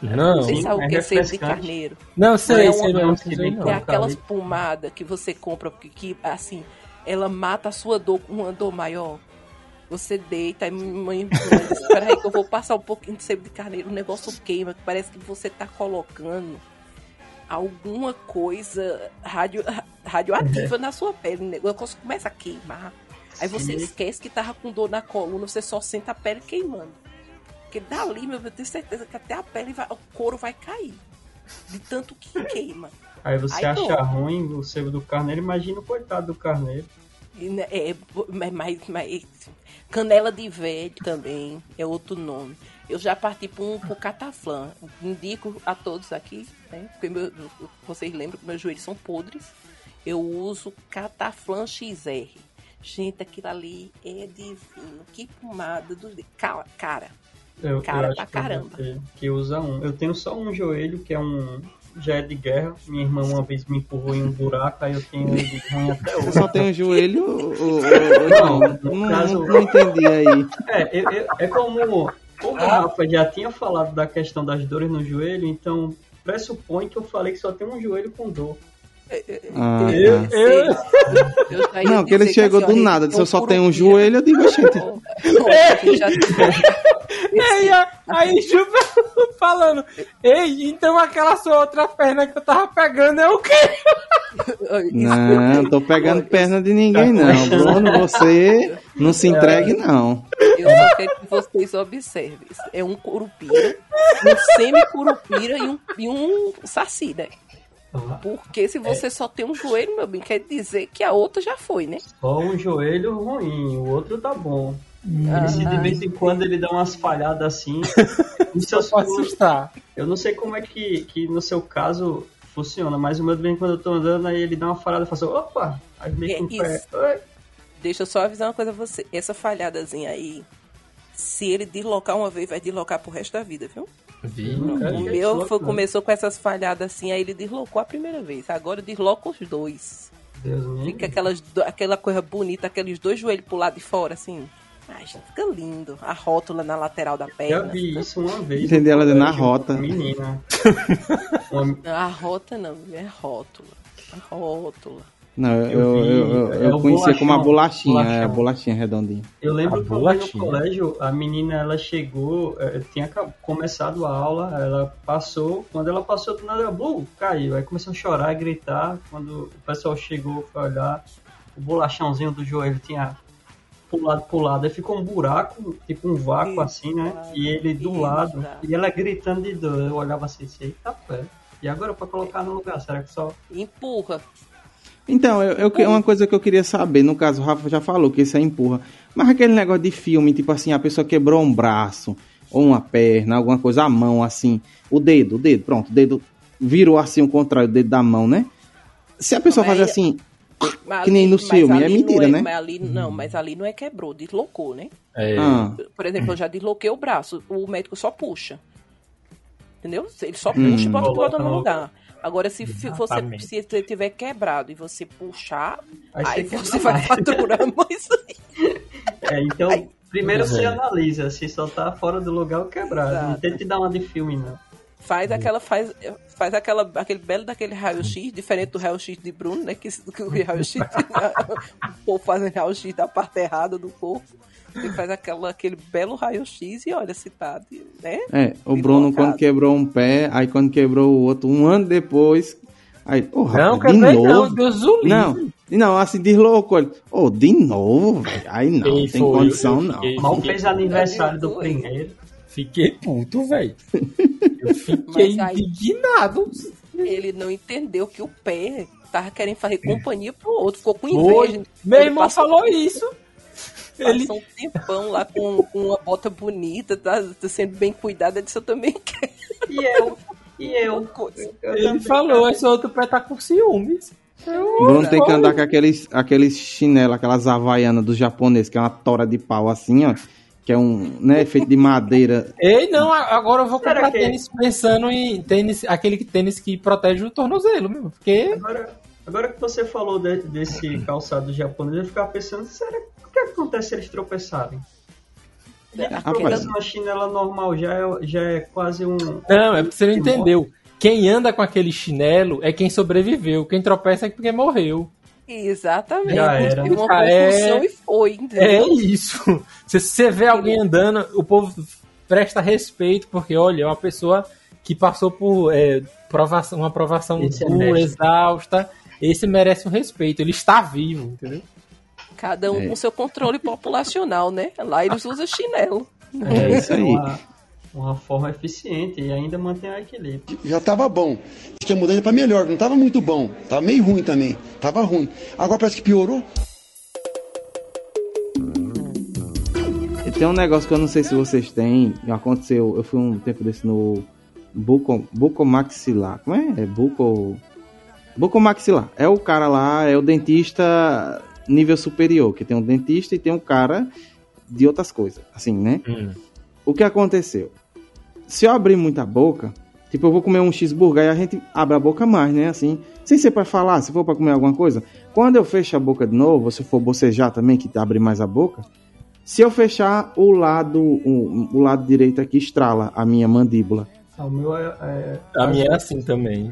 Não, Vocês sabem é o que é sebo de carneiro? não sei, é sei não, que sei não. É aquelas pomadas que você compra, que, que, assim, ela mata a sua dor com uma dor maior. Você deita, aí mãe, espera aí que eu vou passar um pouquinho de sebo de carneiro. O negócio queima, que parece que você tá colocando alguma coisa radio, radioativa na sua pele. O negócio começa a queimar. Aí você Sim. esquece que tava com dor na coluna, você só sente a pele queimando. Porque dali, meu, eu tenho certeza que até a pele, vai, o couro vai cair. De tanto que queima. Aí você Aí, acha pô. ruim o sebo do carneiro, imagina o coitado do carneiro. Né, É, mas, mas, mas- canela de velho também é outro nome. Eu já parti para um pro cataflã. Indico a todos aqui, né? Porque meu- vocês lembram que meus joelhos são podres. Eu uso cataflã XR. Gente, aquilo ali é divino. Que pomada do cara. Cara. Eu, Cara eu acho pra que caramba. ter Que usa um. Eu tenho só um joelho que é um. Já é de guerra. Minha irmã uma vez me empurrou em um buraco, aí eu tenho ele de ruim até Você hoje. só tem um joelho ou, não? No Não, caso- não, não entendi aí. É, eu- eu- é como, como o Rafa já tinha falado da questão das dores no joelho, então pressupõe que eu falei que só tem um joelho com dor. Ah, Eu, tá. eu, eu Não, que ele chegou assim, do nada, disse eu só tenho um joelho, eu digo, gente, Ei, aí Juba [laughs] falando, ei, então aquela sua outra perna que eu tava pegando é o quê? não, não tô pegando perna de ninguém não, Bruno, você não se entregue não. Eu só quero que vocês observem. É um curupira, um semi-curupira e um, e um saci, né? Porque se você só tem um joelho, meu bem, quer dizer que a outra já foi, né? Só um joelho ruim, o outro tá bom. Ah, Esse de vez em quando ele dá umas falhadas assim. [laughs] No seu, Só pode assustar. eu não sei como é que, que no seu caso funciona, mas o meu de vez em quando eu tô andando, aí ele dá uma falhada e fala assim, opa! Aí meio É com o pé. Deixa eu só avisar uma coisa a você. Essa falhadazinha aí, se ele deslocar uma vez, vai deslocar pro resto da vida, viu? O meu foi- não. começou com essas falhadas assim, aí ele deslocou a primeira vez. Agora desloca os dois. Deus Fica aquelas, do- aquela coisa bonita, aqueles dois joelhos pro lado de fora, assim. Ai, gente, fica lindo. A rótula na lateral da Já perna. vi isso uma vez. Entendi ela na rota. Menina. [laughs] A rota não, é rótula. A rótula. Não, eu, Eu eu, vi, eu, eu é o conhecia como a bolachão, bolachinha, é, a bolachinha redondinha. Eu lembro A que bolachinha. no colégio, a menina, ela chegou, eh, tinha começado a aula, ela passou, quando ela passou do nada, Blue, caiu. Aí começou a chorar e gritar. Quando o pessoal chegou foi olhar, o bolachãozinho do joelho tinha pulado pro lado. Aí ficou um buraco, tipo um vácuo Isso, assim, né? cara. E ele do Isso, lado, cara. e ela gritando de dor. Eu olhava assim, tá pé. E agora pra colocar no lugar, será que só. Empurra. Então, eu, eu, uma coisa que eu queria saber, no caso, o Rafa já falou que isso é empurra, mas aquele negócio de filme, tipo assim, a pessoa quebrou um braço, ou uma perna, alguma coisa, a mão, assim, o dedo, o dedo, pronto, o dedo virou assim o contrário, o dedo da mão, né? Se a pessoa fazer aí- assim, Mas Que nem no filme, é mentira, não né? Mas ali, não, mas ali não é quebrou, deslocou, né? É, ah, Por exemplo, eu já desloquei o braço, o médico só puxa. Entendeu? Ele só Hum. puxa e bota, bota no lugar. Agora, se você se tiver quebrado e você puxar, Aí aí, você vai faturando isso aí. É, então, Ai. primeiro você é. analisa se só tá fora do lugar ou quebrado. Não Exato. tente dar uma de filme, não. Faz aquela, faz, faz aquela, aquele belo daquele raio-x, diferente do raio-x de Bruno, né? Que, que o raio-x, [laughs] o povo fazendo raio-x da parte errada do corpo. Ele [laughs] faz aquela, aquele belo raio-x e olha se tá, né? é, o Deslocado. Bruno quando quebrou um pé, aí quando quebrou o outro, um ano depois, aí, porra, Não, de quebrei não, novo? Deus o livre. Não, não, assim, deslocou ele, ô, de novo, velho, aí não, Quem tem foi? condição não. fiquei- Mal fez aniversário do primeiro. Fiquei puto, velho. Eu fiquei Mas aí- indignado. Ele não entendeu que o pé tava querendo fazer companhia pro outro, ficou com Foi. inveja. Meu irmão passou- falou isso. Ele, Passou um tempão lá com, com uma bota bonita, tá, tá sendo bem cuidada, disse eu também [laughs] quero E eu, e eu. ele também falou, quero. esse outro pé tá com ciúmes. Bruno tem que andar com aqueles, aqueles chinelo, aquelas havaianas do japonês, que é uma tora de pau assim, ó. Que é um, né, feito de madeira. [laughs] Ei, não, agora eu vou comprar que- tênis pensando em tênis, aquele que- tênis que protege o tornozelo, mesmo. Porque Agora, agora que você falou de- desse calçado japonês, eu ficava pensando, será o que acontece se eles tropeçarem? Ele Rapaz. tropeça numa chinela normal, já é, já é quase um. Não, é porque você não entendeu. Quem anda com aquele chinelo é quem sobreviveu. Quem tropeça é porque morreu. Exatamente. Já era. Uma Ah, é. e foi, É entendeu? isso. [laughs] Se você vê alguém andando, o povo presta respeito, porque olha, é uma pessoa que passou por é, provação, uma provação é dura, mestre. exausta. Esse merece um respeito. Ele está vivo, entendeu? Cada um É. com seu controle populacional, né? Lá eles usam chinelo. É, isso aí. Uma, uma forma eficiente e ainda mantém o equilíbrio. Já tava bom. Tinha mudado pra melhor, não tava muito bom. Tava meio ruim também. Tava ruim. Agora parece que piorou. E tem um negócio que eu não sei se vocês têm. Aconteceu, eu fui um tempo desse no buco, bucomaxilar. Como é? É buco. Bucomaxilar. É o cara lá, é o dentista nível superior, que tem um dentista e tem um cara de outras coisas, assim, né? O que aconteceu? Se eu abrir muita boca, tipo, eu vou comer um cheeseburger e a gente abre a boca mais, né? Assim, sem ser pra falar, se for pra comer alguma coisa. Quando eu fecho a boca de novo, se for bocejar também, que abre mais a boca, se eu fechar o lado, o, o lado direito aqui estrala a minha mandíbula. Ah, O meu é. é- A minha é assim também.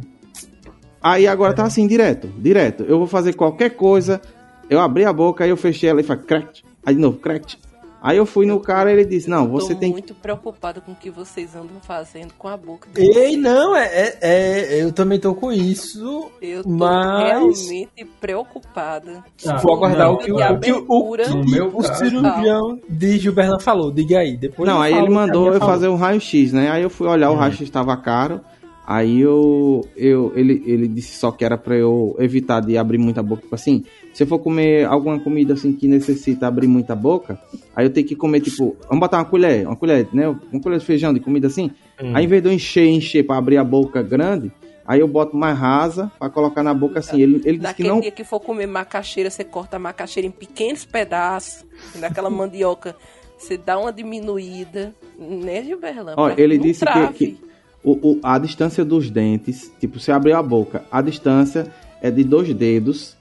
Aí agora tá assim, direto, direto. Eu vou fazer qualquer coisa, eu abri a boca, aí eu fechei ela e faz crack. Aí de novo, crack. Aí eu fui no cara e ele disse, não, você Tô tem que muito preocupada com o que vocês andam fazendo com a boca. Ei, não, é, é, é- eu também tô com isso. Eu tô Mas- realmente preocupada. Ah, Vou aguardar não, o que o, o, que o, o, meu o cirurgião de Gilberto falou. Diga aí, depois Não, eu aí falo ele que mandou eu falou. fazer um raio-x, né? Aí eu fui olhar, o raio-x estava caro. Aí eu, eu ele, ele disse só que era pra eu evitar de abrir muita boca. Tipo assim, se eu for comer alguma comida assim que necessita abrir muita boca, aí eu tenho que comer, tipo, vamos botar uma colher, uma colher, né? Uma colher de feijão de comida assim. Hum. Aí em vez de eu encher, encher pra abrir a boca grande, aí eu boto mais rasa pra colocar na boca assim. Ele, ele disse que não. dia que for comer macaxeira, você corta a macaxeira em pequenos pedaços. Naquela mandioca, você dá uma diminuída. Né, Gilberto? Ó, Pra ele disse que, trave. que o, o- a distância dos dentes, tipo, se abrir a boca, a distância é de dois dedos,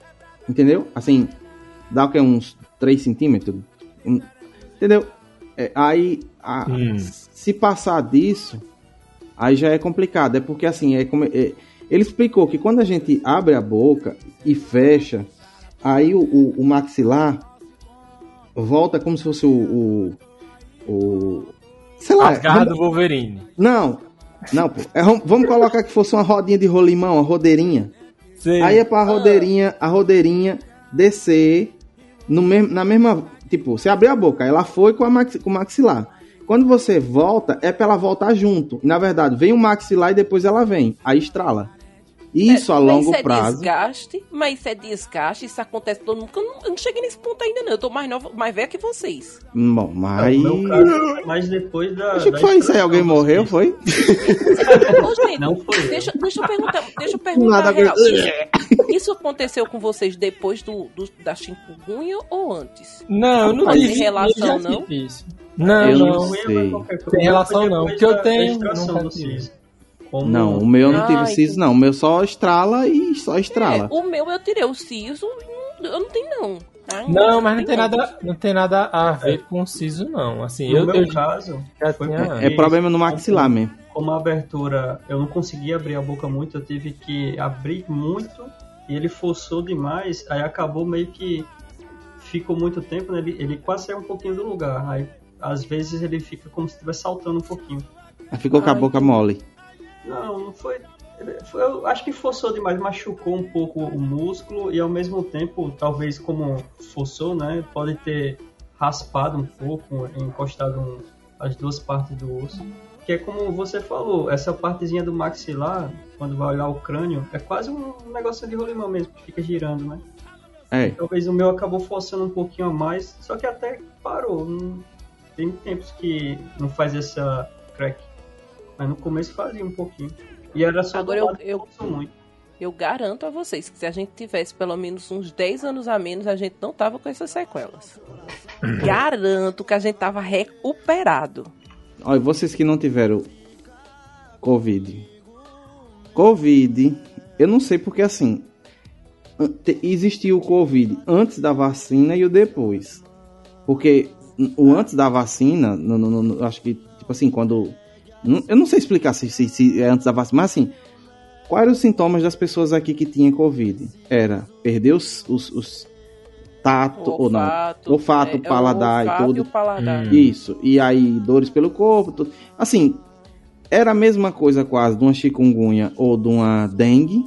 entendeu? Assim, dá o que? Uns 3 centímetros? Entendeu? É, aí, a- Hum. se passar disso, aí já é complicado. É porque, assim, é como. é- ele explicou que quando a gente abre a boca e fecha, aí o, o- o maxilar volta como se fosse o. o, o sei lá. Garras do Wolverine. Não, não, pô. É, vamos- colocar que fosse uma rodinha de rolimão, uma rodeirinha. Sei. Aí é pra rodeirinha, a rodeirinha descer no mesmo, na mesma. Tipo, você abrir a boca, ela foi com, a maxi- com o maxilar. Quando você volta, é pra ela voltar junto. Na verdade, vem o maxilar e depois ela vem. Aí estrala. Isso a Mas longo isso é prazo. desgaste, mas isso é desgaste, isso acontece todo mundo. Eu não, eu não cheguei nesse ponto ainda, não. Eu tô mais nova, mais velha que vocês. Bom, mas. No meu caso, mas depois da. Acho que da foi isso aí. Alguém morreu, foi? Gente, Não foi. Deixa, deixa eu perguntar, deixa eu [laughs] perguntar Nada a real. Isso, isso aconteceu com vocês depois do, do- da chikungunya ou antes? Não, eu não tem relação, não? Não, Eu não. não sei. Tem relação não, depois porque eu da- da tenho, Como- Não, o meu eu não Ah, tive siso, entendi. não. O meu só estrala e só estrala. É, o meu eu tirei o siso, e não- eu não tenho não. Ai, Não, mas não tem nada, não tem nada a ver com o siso, não. Assim, No eu, meu eu caso, tinha. É problema no maxilar mesmo. como a abertura eu não conseguia abrir a boca muito, eu tive que abrir muito e ele forçou demais, aí acabou meio que ficou muito tempo, né? ele, ele quase saiu um pouquinho do lugar, aí às vezes ele fica como se estivesse saltando um pouquinho. Aí ficou com a Ai, boca mole. Não, não foi, foi- Eu acho que forçou demais, machucou um pouco o músculo e ao mesmo tempo, talvez como forçou, né? Pode ter raspado um pouco, encostado um- as duas partes do osso. que é como você falou, essa partezinha do maxilar, quando vai olhar o crânio, é quase um negócio de rolimão mesmo, que fica girando, né? É. Talvez o meu acabou forçando um pouquinho a mais, só que até parou. Tem tempos que não faz essa crack. Mas no começo fazia um pouquinho. E era só Agora eu- eu- muito. Eu garanto a vocês que se a gente tivesse pelo menos uns 10 anos a menos, a gente não tava com essas sequelas. [laughs] garanto que a gente tava recuperado. Olha, vocês que não tiveram Covid. Covid, eu não sei porque assim. Existiu o Covid antes da vacina e o depois. Porque o antes da vacina, no, no- no- acho que, tipo assim, quando. Eu não sei explicar se, se, se é antes da vacina, mas assim. Quais eram os sintomas das pessoas aqui que tinham Covid? Era perder os, os, os tato, ou não? Olfato, é, é o paladar e olfato tudo. o paladar. Hum. Isso. E aí, dores pelo corpo. Tudo. Assim, era a mesma coisa quase de uma chikungunya ou de uma dengue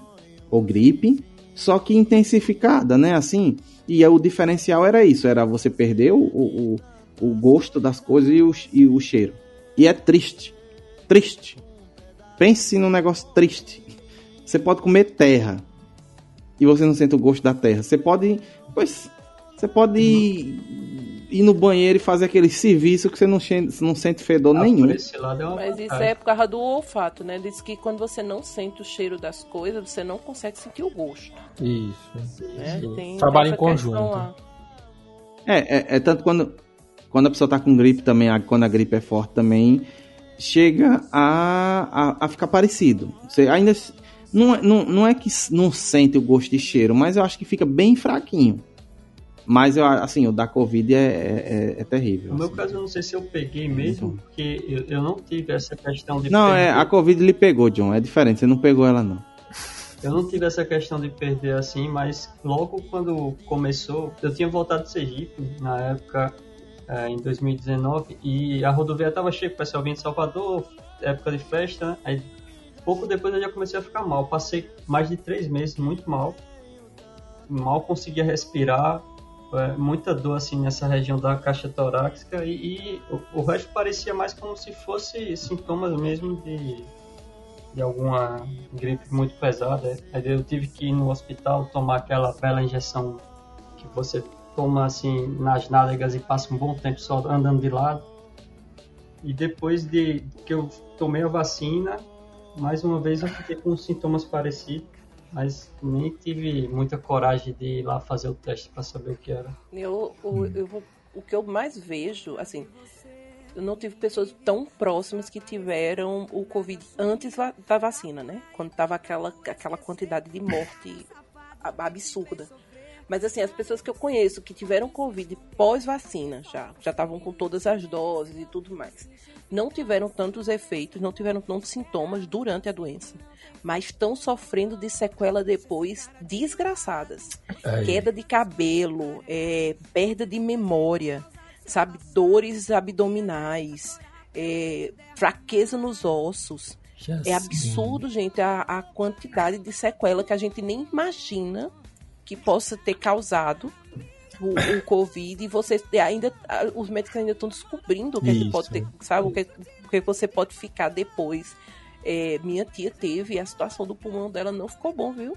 ou gripe, só que intensificada, né? Assim. E aí, o diferencial era isso: era você perder o, o, o gosto das coisas e o, e o cheiro. E é triste. Triste. Pense num negócio triste. Você pode comer terra e você não sente o gosto da terra. Você pode. Pois. Você pode ir, ir no banheiro e fazer aquele serviço que você não, não sente fedor Ah, nenhum. por esse lado é uma Mas isso é por causa do olfato, né? Diz que quando você não sente o cheiro das coisas, você não consegue sentir o gosto. Isso. Né? Isso. Trabalho em conjunto. É, é, é tanto quando, quando a pessoa tá com gripe também, quando a gripe é forte também, chega a, a, a ficar parecido. Você ainda. Não, é- não, não é que não sente o gosto de cheiro, mas eu acho que fica bem fraquinho. Mas eu, assim, o da Covid é, é, é- é terrível. No meu assim. caso, eu não sei se eu peguei mesmo, porque eu, eu não tive essa questão de Não, é, perder. a Covid lhe pegou, John. É diferente, você não pegou ela, não. Eu não tive essa questão de perder assim, mas logo quando começou, eu tinha voltado de Sergipe, na época, em 2019, e a rodovia estava cheia, o pessoal vinha de Salvador, época de festa, né? aí pouco depois eu já comecei a ficar mal. Passei mais de três meses muito mal, mal conseguia respirar, eh, muita dor assim nessa região da caixa torácica, e, e o, o resto parecia mais como se fosse sintomas mesmo de de alguma gripe muito pesada. Aí eu tive que ir no hospital tomar aquela bela injeção que você toma assim nas nádegas e passa um bom tempo só andando de lado. E depois de que eu tomei a vacina, mais uma vez eu fiquei com sintomas parecidos, mas nem tive muita coragem de ir lá fazer o teste para saber o que era. Eu, o, eu vou- o que eu mais vejo, assim, eu não tive pessoas tão próximas que tiveram o Covid antes da vacina, né? Quando tava aquela, aquela quantidade de morte absurda. Mas assim, as pessoas que eu conheço que tiveram Covid pós-vacina já, já estavam com todas as doses e tudo mais, não tiveram tantos efeitos, não tiveram tantos sintomas durante a doença, mas estão sofrendo de sequela depois desgraçadas Aí. queda de cabelo, é, perda de memória, sabe, dores abdominais, é, fraqueza nos ossos. É absurdo, gente, a, a quantidade de sequela que a gente nem imagina que possa ter causado o, o Covid e você ainda os médicos ainda estão descobrindo o que, é que pode ter, sabe, o que, o que você pode ficar depois. É, minha tia teve e a situação do pulmão dela não ficou bom, viu?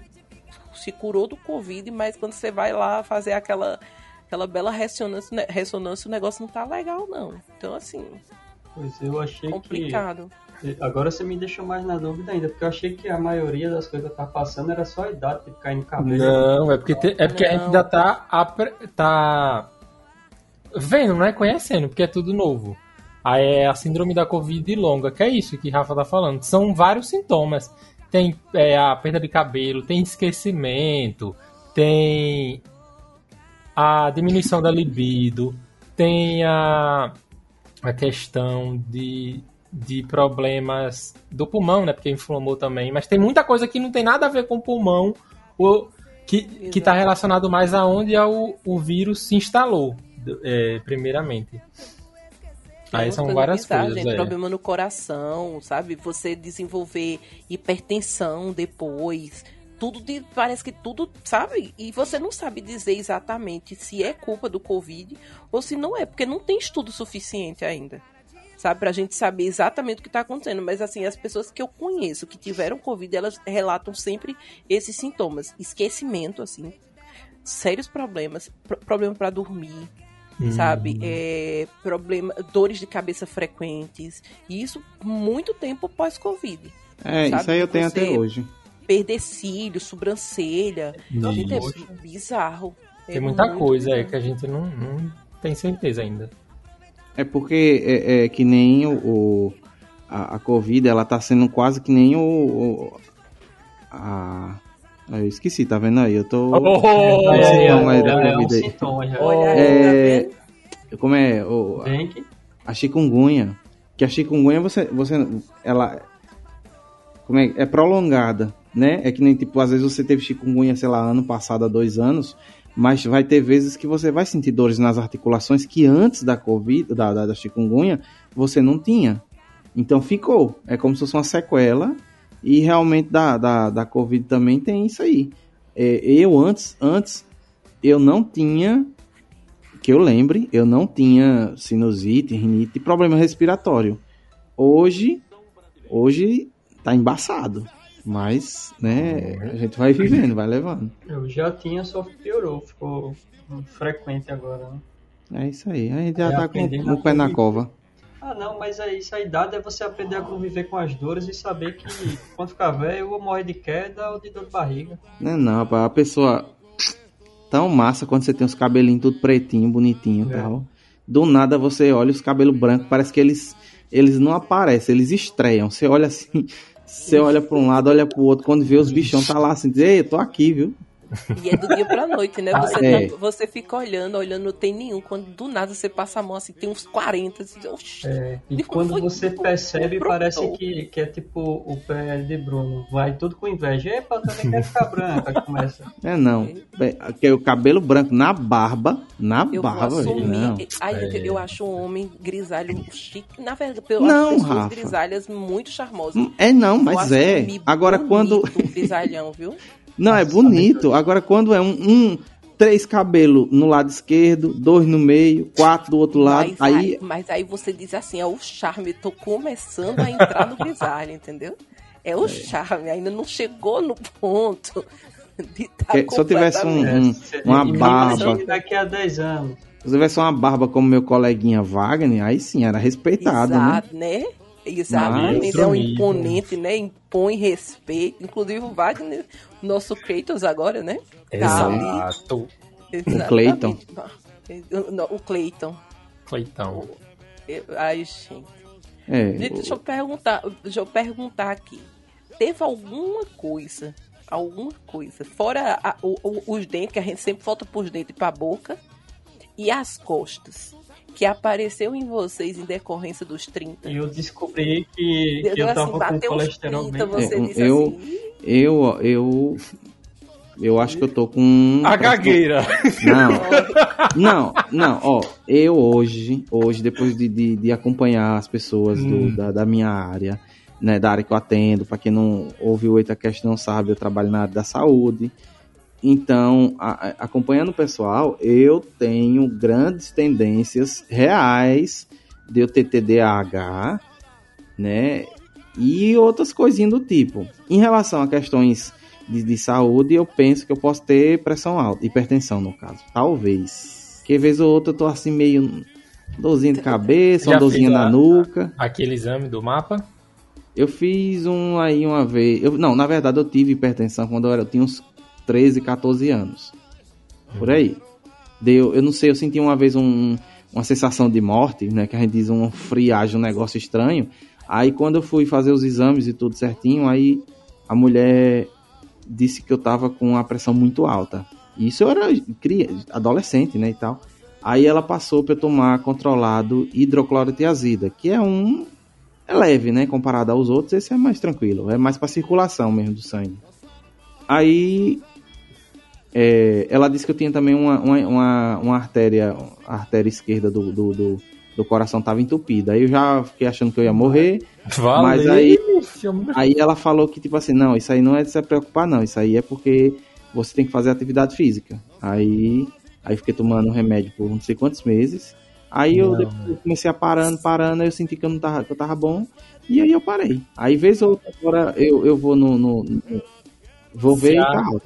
Se curou do Covid, mas quando você vai lá fazer aquela aquela bela ressonância, né, ressonância o negócio não tá legal não. Então assim, Pois eu achei complicado. que agora você me deixou mais na dúvida ainda, porque eu achei que a maioria das coisas que tava passando era só a idade, tipo cair no cabelo. Não, é porque, te- é porque a gente ainda tá, tá vendo, né? Conhecendo, porque é tudo novo. Aí é a síndrome da Covid longa, que é isso que Rafa tá falando. São vários sintomas. Tem é, a perda de cabelo, tem esquecimento, tem a diminuição da libido, tem a, a questão de, de problemas do pulmão, né? Porque inflamou também. Mas tem muita coisa que não tem nada a ver com o pulmão, o, que, que tá relacionado mais aonde é o, o vírus se instalou, é, primeiramente. Aí umas são várias bizarras, coisas. gente, é. problema no coração, sabe? Você desenvolver hipertensão depois. Tudo de, parece que tudo, sabe? E você não sabe dizer exatamente se é culpa do Covid ou se não é, porque não tem estudo suficiente ainda. Sabe? Pra gente saber exatamente o que tá acontecendo. Mas, assim, as pessoas que eu conheço que tiveram Covid, elas relatam sempre esses sintomas. Esquecimento, assim, sérios problemas, pro- problema pra dormir, sabe? É, problema, dores de cabeça frequentes. E isso muito tempo pós-Covid. É, Sabe, isso aí eu tenho você- até hoje. Perder cílio, sobrancelha. Não, Gente, é bizarro. Tem É muita muito coisa é bizarro. que a gente não, não tem certeza ainda. É porque é, é que nem o, o- a, a Covid, ela tá sendo quase que nem o. o- a, ah, eu esqueci, tá vendo aí? Eu tô. Oh, é, é, da é um Covid aí. sintoma já. Olha É, tá? Como é? O, Dengue, a chikungunya. Que a chikungunya você. você ela. Como é? É prolongada, né? É que nem tipo, às vezes você teve chikungunya, sei lá, ano passado, há dois anos. Mas vai ter vezes que você vai sentir dores nas articulações que antes da Covid, da, da, da chikungunya, você não tinha. Então ficou. É como se fosse uma sequela. E realmente da, da, da Covid também tem isso aí. É, eu antes, antes, eu não tinha, que eu lembre, eu não tinha sinusite, rinite, problema respiratório. Hoje, hoje tá embaçado. Mas, né, a gente vai vivendo, vai levando. eu já tinha, só piorou, ficou frequente agora, né? É isso aí. A gente já É tá com o pé na cova. Ah, não, mas é isso. A idade é você aprender a conviver com as dores e saber que quando ficar velho, eu vou morrer de queda ou de dor de barriga. Não, é não, rapaz, a pessoa tão massa quando você tem os cabelinhos tudo pretinho, bonitinho e É. tal. Do nada você olha os cabelos brancos, parece que eles eles não aparecem, eles estreiam. Você olha assim, você olha pra um lado, olha pro outro, quando vê os bichão tá lá assim, diz, ei, tô aqui, viu? E é do dia pra noite, né? Você, É. tá- você fica olhando, olhando, não tem nenhum. Quando do nada você passa a mão assim, tem uns 40. Assim, oxi, É, e quando foi você tudo percebe, brotou. parece que, que é tipo o pé de Bruno. Vai tudo com inveja. Epa, também quero ficar branca. Aí começa. [laughs] É não. É, que é o cabelo branco na barba, na eu vou barba, assumir. não. Ai, É. eu acho um homem grisalho chique. Na verdade, eu Não, acho pessoas Rafa. grisalhas muito charmosas. É não, mas é. Agora quando grisalhão, viu? [laughs] Não, é bonito. Agora, quando é um, um três cabelos no lado esquerdo, dois no meio, quatro do outro lado, Mas aí. mas aí você diz assim, é o charme, tô começando a entrar no [laughs] grisalho, entendeu? É o charme, ainda não chegou no ponto de tá Que- se eu tivesse um- Hum, Você- uma barba. Daqui a 10 anos. Se eu tivesse uma barba como meu coleguinha Wagner, aí sim, era respeitado, né? Exato, né? Exatamente, Mas- é um imponente, né? Impõe respeito. Inclusive o Wagner, nosso Kratos agora, né? Tá. Exato. Clayton. O Clayton. Cleitão. Eu- Ai, gente. É, Gente, Deixa eu perguntar, deixa eu perguntar aqui. Teve alguma coisa, alguma coisa, fora a- o- o- os dentes, que a gente sempre volta pros dentes e pra boca, e as costas, que apareceu em vocês em decorrência dos 30? E eu descobri que, que Deu eu tava assim, com bateu os colesterol 30, bem. você É, disse eu- assim, "Ih, eu, eu. Eu acho que eu tô com. A gagueira. Não, não, não, ó, eu hoje, hoje, depois de, de, de acompanhar as pessoas do- Hum. da, da minha área, né, da área que eu atendo, pra quem não ouviu o EitaCast não sabe, eu trabalho na área da saúde, então, a- a- acompanhando o pessoal, eu tenho grandes tendências reais de eu ter TDAH, né, e outras coisinhas do tipo. Em relação a questões de, de saúde, eu penso que eu posso ter pressão alta, hipertensão no caso. Talvez. Que vez ou outra eu tô assim meio dorzinha de cabeça, uma dorzinha na a- nuca. Aquele exame do mapa. Eu fiz um aí uma vez. Eu, não, na verdade eu tive hipertensão quando eu, era, eu tinha uns 13, 14 anos. Por aí. Deu, eu não sei, eu senti uma vez um- uma sensação de morte, né? Que a gente diz uma friagem, um negócio estranho. Aí quando eu fui fazer os exames e tudo certinho, aí a mulher disse que eu tava com a pressão muito alta. Isso eu era adolescente, né, e tal. Aí ela passou para eu tomar controlado hidroclorotiazida, que é um é leve, né, comparado aos outros, esse é mais tranquilo, é mais para circulação mesmo do sangue. Aí é, ela disse que eu tinha também uma, uma, uma, uma artéria, artéria esquerda do, do, do, do coração estava entupida. Aí eu já fiquei achando que eu ia morrer. Valeu, Mas aí-. Aí ela falou que, tipo assim, não, isso aí não é de se preocupar, não. Isso aí é porque você tem que fazer atividade física. Aí, aí fiquei tomando remédio por não sei quantos meses. Aí eu eu comecei a parando, parando, aí eu senti que eu não tava, que eu tava bom. E aí eu parei. Aí vez ou outra, agora eu, eu vou no. no- no- vou ver Se e tá alto.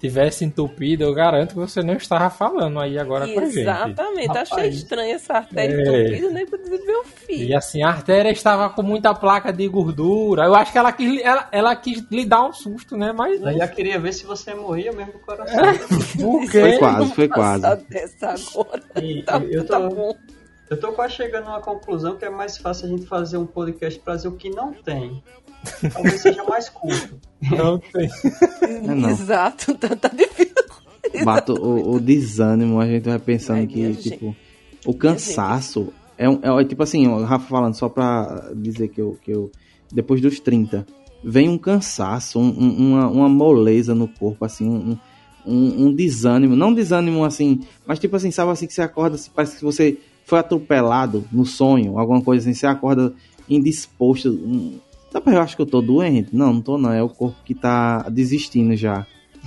Tivesse entupido, eu garanto que você não estava falando aí agora com a gente. Exatamente. Achei estranha essa artéria É. entupida, nem pra dizer meu filho. E assim, a artéria estava com muita placa de gordura. Eu acho que ela quis, ela, ela quis lhe dar um susto, né? Mas. Eu já queria ver se você morria mesmo do coração. [laughs] Por Foi quase, foi quase. dessa agora. E Tá, eu, tá tô, bom. Eu tô quase chegando a uma conclusão que é mais fácil a gente fazer um podcast pra dizer o que não tem. Talvez seja mais curto. Não tem. É, não. Exato, tá, tá difícil. Bate o, o desânimo, a gente vai pensando Ai, que, tipo, o cansaço é, um- é, tipo assim, o Rafa falando, só pra dizer que eu, que eu depois dos 30, vem um cansaço, um- um- uma, uma moleza no corpo, assim, um, um, um desânimo, não desânimo assim, mas tipo assim, sabe assim que você acorda, assim, parece que você foi atropelado no sonho, alguma coisa assim, você acorda indisposto. Um, Dá pra eu acho que eu tô doente? Não, não tô não, é o corpo que tá desistindo já.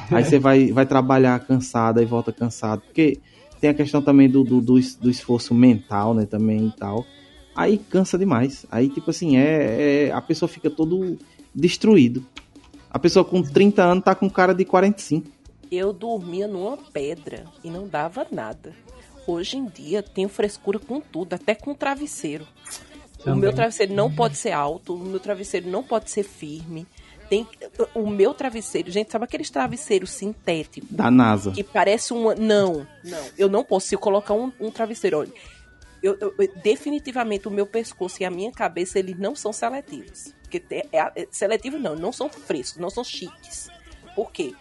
Aí você vai, vai trabalhar cansado e volta cansado. Porque tem a questão também do, do, do, do esforço mental, né? Também e tal. Aí cansa demais. Aí, tipo assim, é, é- a pessoa fica todo destruído. A pessoa com 30 anos tá com cara de 45. Eu dormia numa pedra e não dava nada. Hoje em dia tenho frescura com tudo, até com travesseiro. O Também. meu travesseiro não pode ser alto, o meu travesseiro não pode ser firme. Tem o meu travesseiro, gente, sabe aqueles travesseiros sintéticos Da NASA. que parece uma não, não, eu não posso se eu colocar um, um travesseiro, olha. Eu, eu- eu- definitivamente o meu pescoço e a minha cabeça eles não são seletivos. Porque te- é, é, seletivo não, não são frescos, não são chiques. Por quê?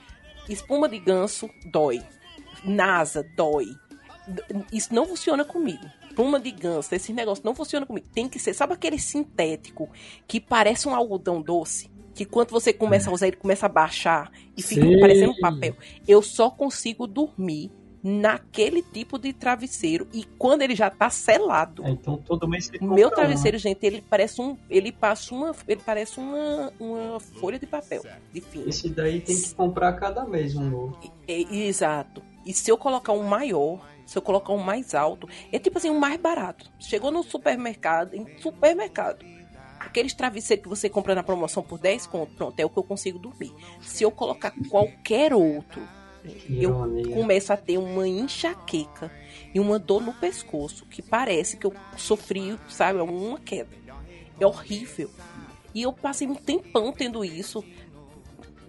Espuma de ganso dói. NASA dói. Isso não funciona comigo. Espuma de ganso, esse negócio não funciona comigo. Tem que ser, sabe aquele sintético que parece um algodão doce? Que quando você começa a usar, ele começa a baixar e fica Sim. parecendo um papel. Eu só consigo dormir naquele tipo de travesseiro e quando ele já tá selado. É, então todo mês você compra meu um. travesseiro, gente, ele parece um, ele passa uma, ele parece uma, uma folha de papel, de fino. Esse daí tem que comprar cada mês um novo. É, exato. E se eu colocar um maior, se eu colocar um mais alto, é tipo assim, um mais barato. Chegou no supermercado, em supermercado. Aqueles travesseiros que você compra na promoção por 10 conto, pronto, é o que eu consigo dormir. Se eu colocar qualquer outro, eu começo a ter uma enxaqueca e uma dor no pescoço que parece que eu sofri, sabe, uma queda. É horrível. E eu passei um tempão tendo isso,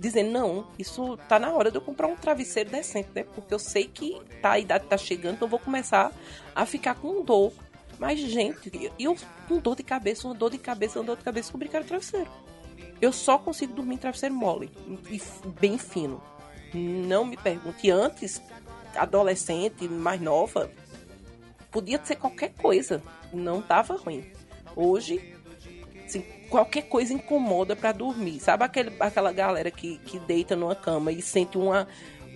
dizendo, não, isso tá na hora de eu comprar um travesseiro decente, né? Porque eu sei que tá, a idade tá chegando, então eu vou começar a ficar com dor. Mas, gente, eu com dor de cabeça, uma dor de cabeça, uma dor de cabeça, descobri que era travesseiro. Eu só consigo dormir em travesseiro mole e bem fino. Não me pergunte. Antes, adolescente, mais nova, podia ser qualquer coisa. Não tava ruim. Hoje, assim, qualquer coisa incomoda pra dormir. Sabe aquele, aquela galera que, que deita numa cama e sente uma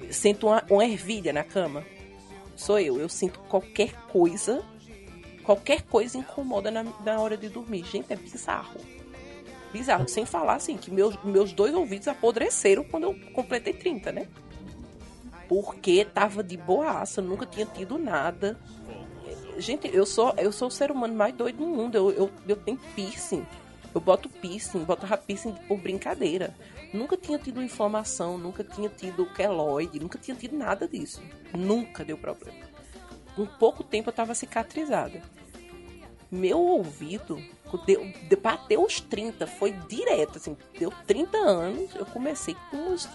sente uma, uma ervilha na cama? Sou eu. Eu sinto qualquer coisa. Qualquer coisa incomoda na, na hora de dormir. Gente, é bizarro. Bizarro. Sem falar assim, que meus, meus dois ouvidos apodreceram quando eu completei 30, né? Porque tava de boaça, nunca tinha tido nada. Gente, eu sou, eu sou o ser humano mais doido do mundo. Eu, eu, eu tenho piercing. Eu boto piercing, boto piercing por brincadeira. Nunca tinha tido inflamação, nunca tinha tido queloide, nunca tinha tido nada disso. Nunca deu problema. Com pouco tempo eu tava cicatrizada. Meu ouvido, deu, de- bateu os 30, foi direto, assim, deu 30 anos, eu comecei com umas,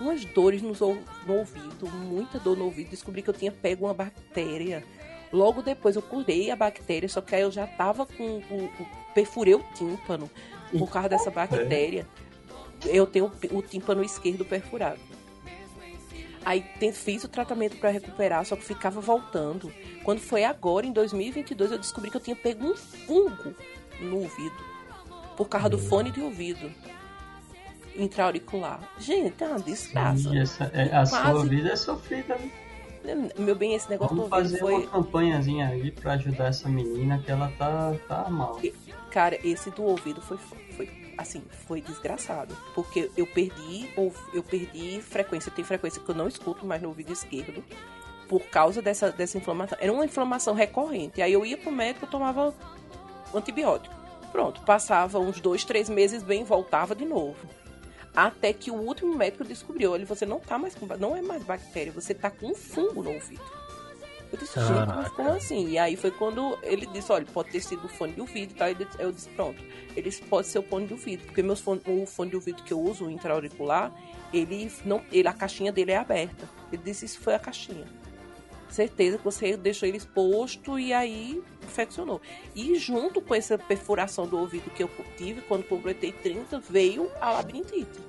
umas dores ou- no ouvido, muita dor no ouvido, descobri que eu tinha pego uma bactéria. Logo depois eu curei a bactéria, só que aí eu já tava com. o- o- perfurei o tímpano por causa dessa bactéria. Eu tenho o tímpano esquerdo perfurado. Aí fiz o tratamento pra recuperar, só que ficava voltando. Quando foi agora, em 2022, eu descobri que eu tinha pego um fungo no ouvido. Por causa do fone de ouvido. Intraauricular. Gente, é uma desgraça. Essa, é, a sua Quase. vida é sofrida, né? Meu bem, esse negócio Vamos fazer foi. uma campanhazinha aí pra ajudar essa menina que ela tá, tá mal. Cara, esse do ouvido foi, foi assim, foi desgraçado. Porque eu perdi, eu perdi frequência. Tem frequência que eu não escuto mais no ouvido esquerdo. por causa dessa, dessa inflamação. Era uma inflamação recorrente. Aí eu ia pro médico, eu tomava antibiótico. Pronto, passava uns dois, três meses bem, voltava de novo. Até que o último médico descobriu, olha, você não tá mais com, não é mais bactéria, você tá com um fungo no ouvido. Eu disse, gente, mas como assim? E aí foi quando ele disse, olha, pode ter sido o fone de ouvido e tal. Eu disse, pronto, ele pode ser o fone de ouvido, porque meus fone, o fone de ouvido que eu uso, o intra-auricular, ele não, ele, a caixinha dele é aberta. Ele disse, isso foi a caixinha. Certeza que você deixou ele exposto e aí infeccionou. E junto com essa perfuração do ouvido que eu tive, quando completei 30, veio a labirintite.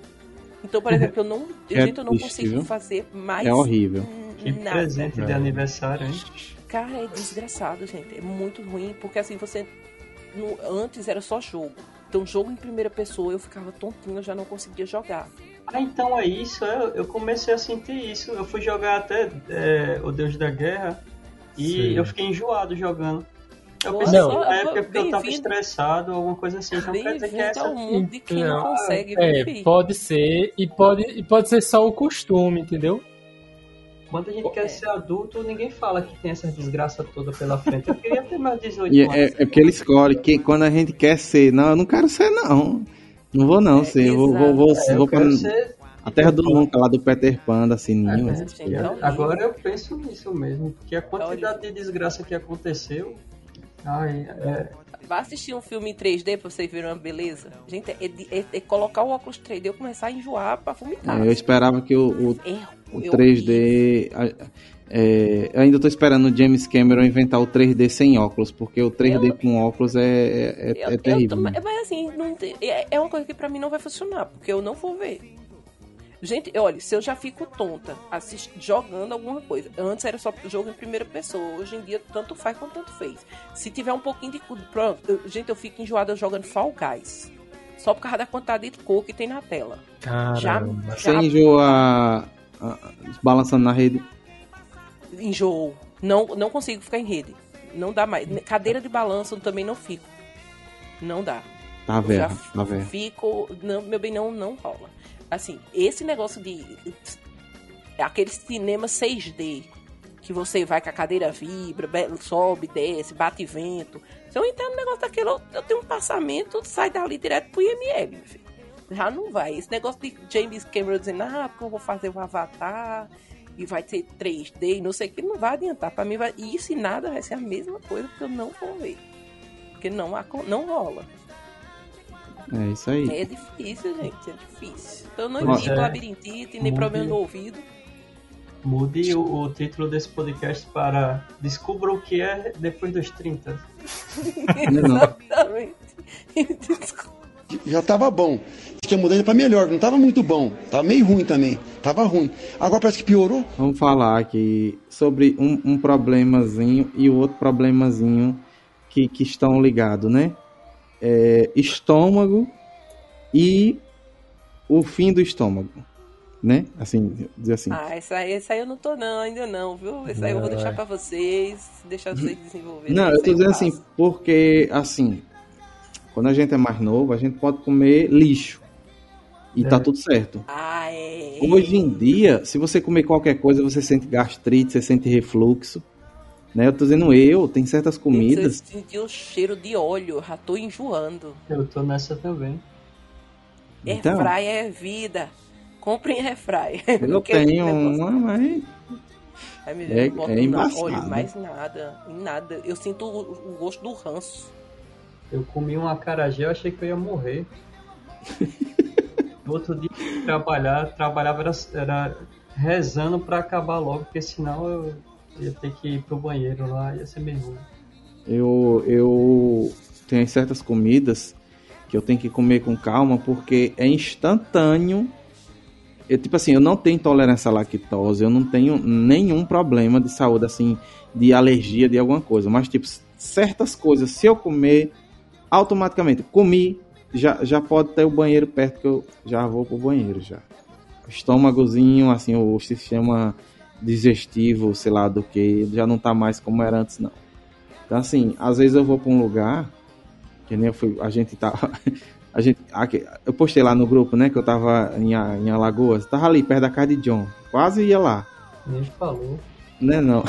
Então, por exemplo, eu não, É gente, eu não triste, consigo viu? fazer mais É horrível. Que nada. presente de É. aniversário, hein? Cara, é desgraçado, gente. É muito ruim, porque assim, você. no- antes era só jogo. Então, jogo em primeira pessoa, eu ficava tontinho, eu já não conseguia jogar. Ah, então é isso. Eu, eu comecei a sentir isso. Eu fui jogar até é, O Deus da Guerra e Sim. eu fiquei enjoado jogando. Eu pensei Não. que na época porque eu tava estressado, alguma coisa assim. Então quer dizer que Bem-vindo essa. mundo de quem não Então, consegue É, viver. pode ser, e pode, e pode ser só o costume, entendeu? Quando a gente É. quer ser adulto, ninguém fala que tem essa desgraça toda pela frente. Eu queria ter meus 18 [laughs] E anos. é, é porque ele escolhe que quando a gente quer ser, não, eu não quero ser, não. Não vou não É, ser. Eu vou, vou, vou, É, eu vou pra ser. a terra do nunca, lá do Peter Pan, da Sininho. É, é, então- agora eu penso nisso mesmo, porque a quantidade de desgraça que aconteceu. Ai, é, Vai assistir um filme em 3D pra vocês verem uma beleza. Gente, é, de- é- é colocar o óculos 3D e começar a enjoar pra vomitar. É, eu esperava que o, o, É, o eu- 3D. É, eu ainda tô esperando o James Cameron inventar o 3D sem óculos, porque o 3D com óculos é, é, Eu- é eu terrível. tô- mas assim, não tem- é, é uma coisa que pra mim não vai funcionar, porque eu não vou ver. Gente, olha, se eu já fico tonta assist, jogando alguma coisa. Antes era só jogo em primeira pessoa. Hoje em dia, tanto faz quanto tanto fez. Se tiver um pouquinho de. cu- Pronto, eu- gente, eu fico enjoada jogando Fall Guys. Só por causa da quantidade de cor que tem na tela. Já, Caramba. Você já enjoa a- balançando na rede. Enjoo. Não, não consigo ficar em rede. Não dá mais. Cadeira de balanço também não fico. Não dá. Tá já tá velho. Fico. Não, meu bem, não, não rola. Assim, esse negócio de. Aquele cinema 6D. Que você vai com a cadeira vibra, be- sobe, desce, bate vento. Se eu entrar no negócio daquele, eu, eu tenho um passamento, sai dali direto pro IML, meu filho. Já não vai. Esse negócio de James Cameron dizendo, ah, porque eu vou fazer o Avatar e vai ter 3D e não sei o que, não vai adiantar. Pra mim, vai... isso e nada vai ser a mesma coisa, porque eu não vou ver. Porque não, acon- não rola. É isso aí. É difícil, gente, é difícil. Então eu não indico é. labirintite, nem Muito. problema no ouvido. mude o, o título desse podcast para Descubra o que é depois dos 30. [laughs] Não. Exatamente. [laughs] Desculpa. Já tava bom. Tinha mudado pra melhor, não tava muito bom. Tava meio ruim também. Tava ruim. Agora parece que piorou. Vamos falar aqui sobre um, um problemazinho e o outro problemazinho que, que estão ligados, né? É, estômago e o fim do estômago, né? Assim, dizer assim. Ah, essa aí, essa aí eu não tô não, ainda não, viu? Essa aí eu vou deixar pra vocês, deixar vocês desenvolverem. Não, eu tô dizendo assim, porque, assim, quando a gente é mais novo, a gente pode comer lixo. E tá É. tudo certo. Ah, é. Hoje em dia, se você comer qualquer coisa, você sente gastrite, você sente refluxo. Né? Eu tô dizendo eu, tem certas comidas. Eu senti o cheiro de óleo, já tô enjoando. Eu tô nessa também. Então. Airfryer é vida. Comprem airfryer. Eu [laughs] Não quero tenho uma, mas. Aí me É- é na- embaçado. Olha, mais nada, em nada. Eu sinto o, o gosto do ranço. Eu comi um acarajé, eu achei que eu ia morrer. No outro dia trabalhar, trabalhava era, era rezando pra acabar logo, porque senão eu ia ter que ir pro banheiro lá, ia ser meio ruim. Eu, eu tenho certas comidas que eu tenho que comer com calma porque é instantâneo. Eu, tipo assim, eu não tenho intolerância à lactose, eu não tenho nenhum problema de saúde, assim, de alergia de alguma coisa. Mas, tipo, certas coisas, se eu comer, automaticamente, comi, já, já pode ter o banheiro perto que eu já vou pro banheiro já. Estômagozinho, assim, o sistema digestivo, sei lá do que, já não tá mais como era antes, não. Então, assim, às vezes eu vou pra um lugar, que nem eu fui, a gente tá. [laughs] A gente, aqui, eu postei lá no grupo, né, que eu tava em, em Alagoas, tava ali perto da casa de John, quase ia lá. Nem falou. Né, não.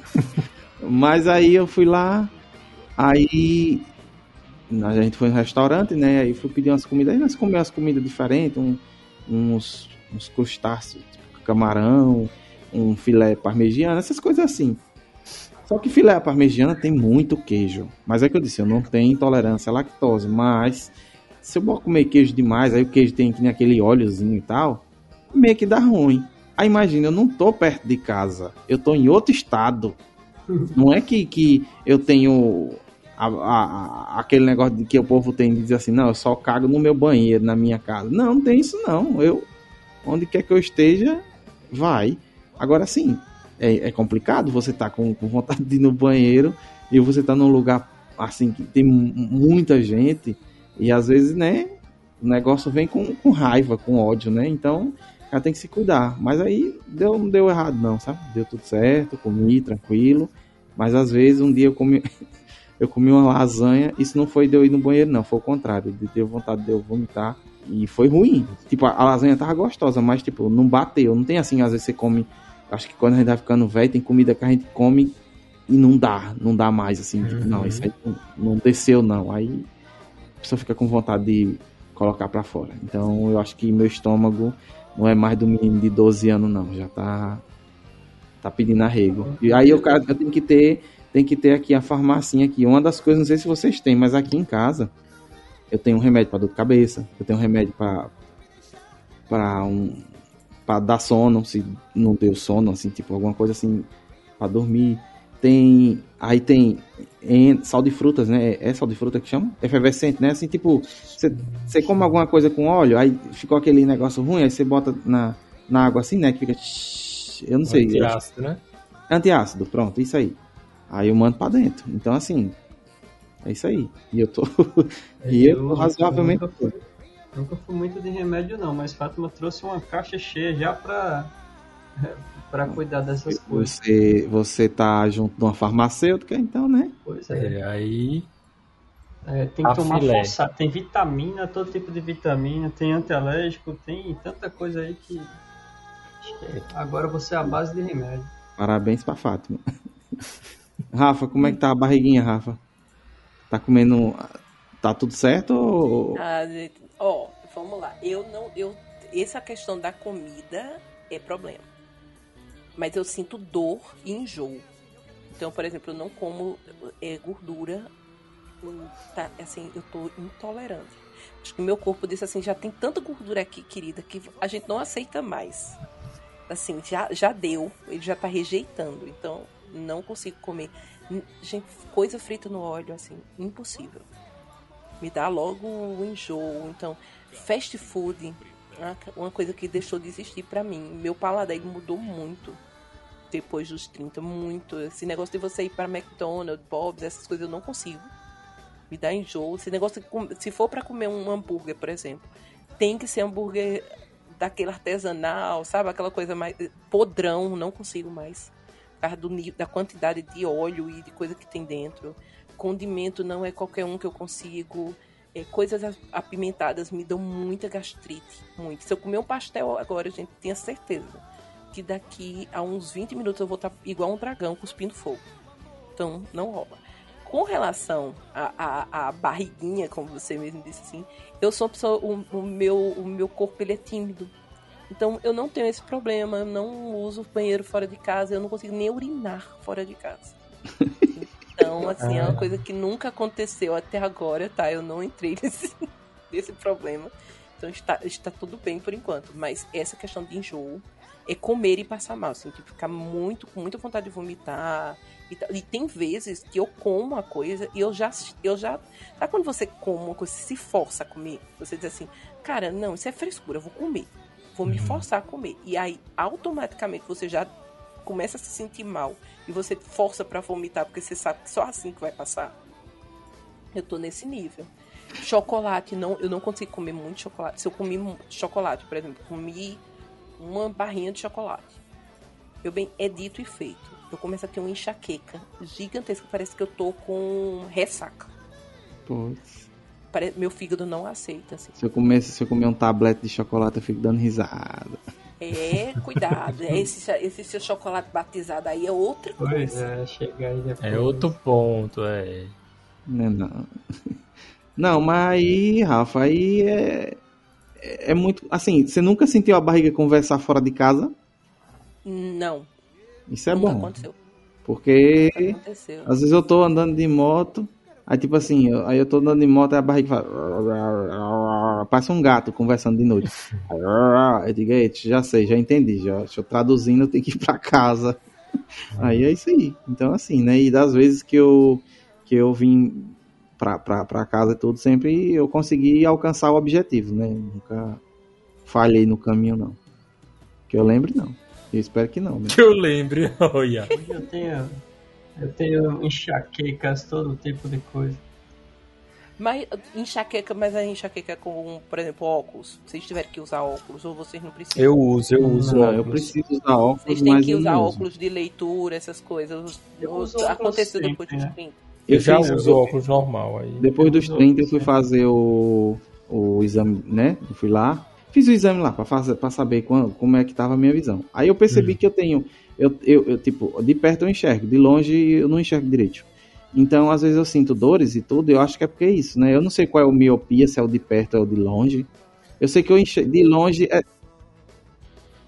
[laughs] Mas aí eu fui lá, aí a gente foi no restaurante, né? Aí fui pedir umas comidas, aí nós comemos umas comidas diferentes, um, uns, uns crustáceos, tipo camarão, um filé parmegiano, essas coisas assim. Só que filé parmegiana tem muito queijo. Mas é que eu disse, eu não tenho intolerância à lactose, mas se eu comer queijo demais, aí o queijo tem que nem aquele óleozinho e tal, meio que dá ruim. Aí imagina, eu não tô perto de casa, eu tô em outro estado. Não é que, que eu tenho a- a- aquele negócio de que o povo tem de dizer assim, não, eu só cago no meu banheiro, na minha casa. Não, não tem isso não. Eu, onde quer que eu esteja, vai. Agora sim, é, é complicado você tá com, com vontade de ir no banheiro e você tá num lugar assim que tem mu- muita gente e às vezes, né, o negócio vem com, com raiva, com ódio, né? Então, cara tem que se cuidar. Mas aí deu, não deu errado não, sabe? Deu tudo certo, comi tranquilo. Mas às vezes um dia eu comi [laughs] eu comi uma lasanha, isso não foi de eu ir no banheiro não, foi o contrário, de ter vontade de eu vomitar e foi ruim. Tipo, a, lasanha tava gostosa, mas tipo, não bateu, não tem assim, às vezes você come, acho que quando a gente vai ficando velho, tem comida que a gente come e não dá, não dá mais assim, tipo, não, isso aí não, não desceu não. Aí a pessoa fica com vontade de colocar pra fora. Então eu acho que meu estômago não é mais do menino de 12 anos não, já tá tá pedindo arrego. E aí eu, cara, eu tenho que ter tem que ter aqui a farmacinha aqui. Uma das coisas, não sei se vocês têm, mas aqui em casa eu tenho um remédio para dor de cabeça, eu tenho um remédio para para um para dar sono, se não deu sono, assim, tipo alguma coisa assim para dormir. Tem aí tem em- sal de frutas, né? É sal de fruta que chama? Efervescente, né? Assim, tipo, você come alguma coisa com óleo, aí ficou aquele negócio ruim, aí você bota na, na água assim, né? Que fica. Eu não sei. Antiácido, né? Antiácido, pronto, isso aí. Aí eu mando pra dentro. Então, assim, é isso aí. E eu tô. [laughs] e eu tô razoavelmente. Nunca fui, nunca fui muito de remédio, não, mas Fátima trouxe uma caixa cheia já pra, pra cuidar dessas coisas. Você, você tá junto de uma farmacêutica, então, né? Pois é. É, aí. É, tem A que tomar filé. forçado. Tem vitamina, todo tipo de vitamina, tem antialérgico, tem tanta coisa aí que. que Agora você é a base de remédio. Parabéns pra Fátima. [laughs] Rafa, como é que tá a barriguinha, Rafa? Tá comendo. Tá tudo certo ou. Ah, ó, vamos lá. Eu não, eu, essa questão da comida é problema. Mas eu sinto dor e enjoo. Então, por exemplo, eu não como é, gordura. hum, Tá, assim, eu tô intolerante. Acho que meu corpo disse assim, já tem tanta gordura aqui, querida, que a gente não aceita mais. Assim, já, já deu, ele já tá rejeitando. Então, não consigo comer. Gente, coisa frita no óleo, assim, impossível me dá logo um enjoo. Então, fast food, uma- coisa que deixou de existir pra mim. Meu paladar mudou muito depois dos 30, muito. Esse negócio de você ir para McDonald's, Bob's, essas coisas eu não consigo. Me dá enjoo. Esse negócio se for pra comer um hambúrguer, por exemplo, tem que ser hambúrguer daquele artesanal, sabe? Aquela coisa mais podrão, não consigo mais. Causa do, da quantidade de óleo e de coisa que tem dentro condimento não é qualquer um que eu consigo. É, coisas apimentadas me dão muita gastrite. Muito. Se eu comer um pastel agora, gente, tenha certeza que daqui a uns 20 minutos eu vou estar igual um dragão cuspindo fogo. Então, não rola. Com relação à barriguinha, como você mesmo disse assim, eu sou uma pessoa, o, o meu, o meu corpo ele é tímido. Então eu não tenho esse problema, eu não uso banheiro fora de casa, eu não consigo nem urinar fora de casa. Então, [laughs] assim, é uma coisa que nunca aconteceu até agora, tá? Eu não entrei [laughs] nesse, nesse problema. Então está, está tudo bem por enquanto. Mas essa questão de enjoo é comer e passar mal, assim, tipo, ficar muito, com muita vontade de vomitar. E. E tem vezes que eu como uma coisa e eu já, eu já. Sabe quando você come uma coisa, se força a comer? Você diz assim, cara, não, isso é frescura, eu vou comer. Vou me forçar a comer. E aí, automaticamente, você já começa a se sentir mal e você força pra vomitar porque você sabe que só assim que vai passar. Eu tô nesse nível. Chocolate, não, eu não consigo comer muito chocolate. Se eu comi chocolate, por exemplo, comi uma barrinha de chocolate. Meu bem, é dito e feito. Eu começo a ter uma enxaqueca gigantesca. Parece que eu tô com ressaca. Putz. Meu fígado não aceita, assim. Se eu, comer, se eu comer um tablete de chocolate, eu fico dando risada. É, cuidado. Esse, esse seu chocolate batizado aí é outra Pois coisa. é, chegar aí depois. É outro ponto, é. Não, não. Não, mas aí, Rafa, aí é, é muito. Assim, você nunca sentiu a barriga conversar fora de casa? Não, Isso é nunca bom. aconteceu. Porque Aconteceu. às vezes eu tô andando de moto, aí tipo assim, eu- aí eu tô andando de moto e a barriga fala. Parece um gato conversando de noite. Eu digo, "Eita, já sei, já entendi, já. Deixa eu traduzindo, eu tenho que ir pra casa. Aí é isso aí. Então, assim, né? E das vezes que eu, que eu vim pra, pra, pra casa e tudo, sempre eu consegui alcançar o objetivo, né? Nunca falhei no caminho, não. Que eu lembre, não. Eu espero que não, né? Que eu lembre, [laughs] olha. Eu tenho, eu tenho enxaquecas, todo tipo de coisa. Mas enxaqueca, mas a enxaqueca com, por exemplo, óculos. Vocês tiverem que usar óculos ou vocês não precisam? Eu uso, eu uso. Não, eu óculos. preciso usar óculos, Vocês têm mas que eu usar não uso. óculos de leitura, essas coisas. Eu uso óculos Aconteceu sempre, depois dos né? 30. Eu já uso óculos normal aí. Depois dos 30 eu fui fazer o, o exame, né? Eu fui lá, fiz o exame lá pra fazer para saber quan- como é que tava a minha visão. Aí eu percebi Hum. que eu tenho eu, eu, eu, tipo, de perto eu enxergo, de longe eu não enxergo direito. Então, às vezes eu sinto dores e tudo, eu acho que é porque é isso, né? Eu não sei qual é o miopia, se é o de perto ou o de longe. Eu sei que eu enxergo de longe é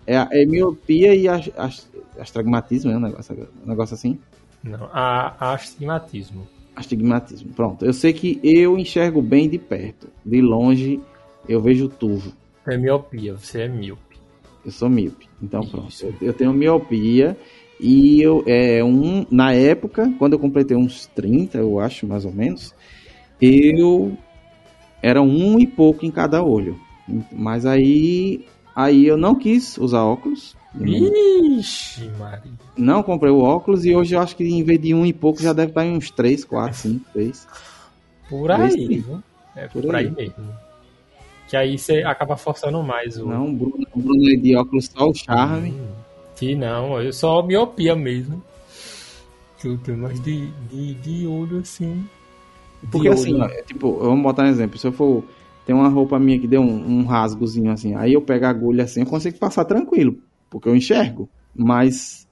é, é miopia e as- as- astigmatismo, é um negócio, um negócio assim. Não, a, astigmatismo. Astigmatismo. Pronto. Eu sei que eu enxergo bem de perto. De longe, eu vejo turvo. É miopia, você é míope. Eu sou míope. Então, pronto. Eu, eu tenho miopia. E eu, é um, na época, quando eu completei uns 30, eu acho, mais ou menos, eu era um e pouco em cada olho. Mas aí, aí eu não quis usar óculos. Ixi, Maria. Não comprei o óculos e hoje eu acho que em vez de um e pouco já deve estar em uns 3, 4, 5, 6. Por aí, aí. viu? É Por por, aí. aí. mesmo. Que aí você acaba forçando mais o. Não, o Bruno, Bruno é de óculos só o charme. Hum, Que não, eu só miopia mesmo. Tenho mais de, de, de olho assim. Porque assim, olho. ó, é tipo, vamos botar um exemplo. Se eu for. Tem uma roupa minha que deu um, um rasgozinho assim. Aí eu pego a agulha assim, eu consigo passar tranquilo. Porque eu enxergo. Mas,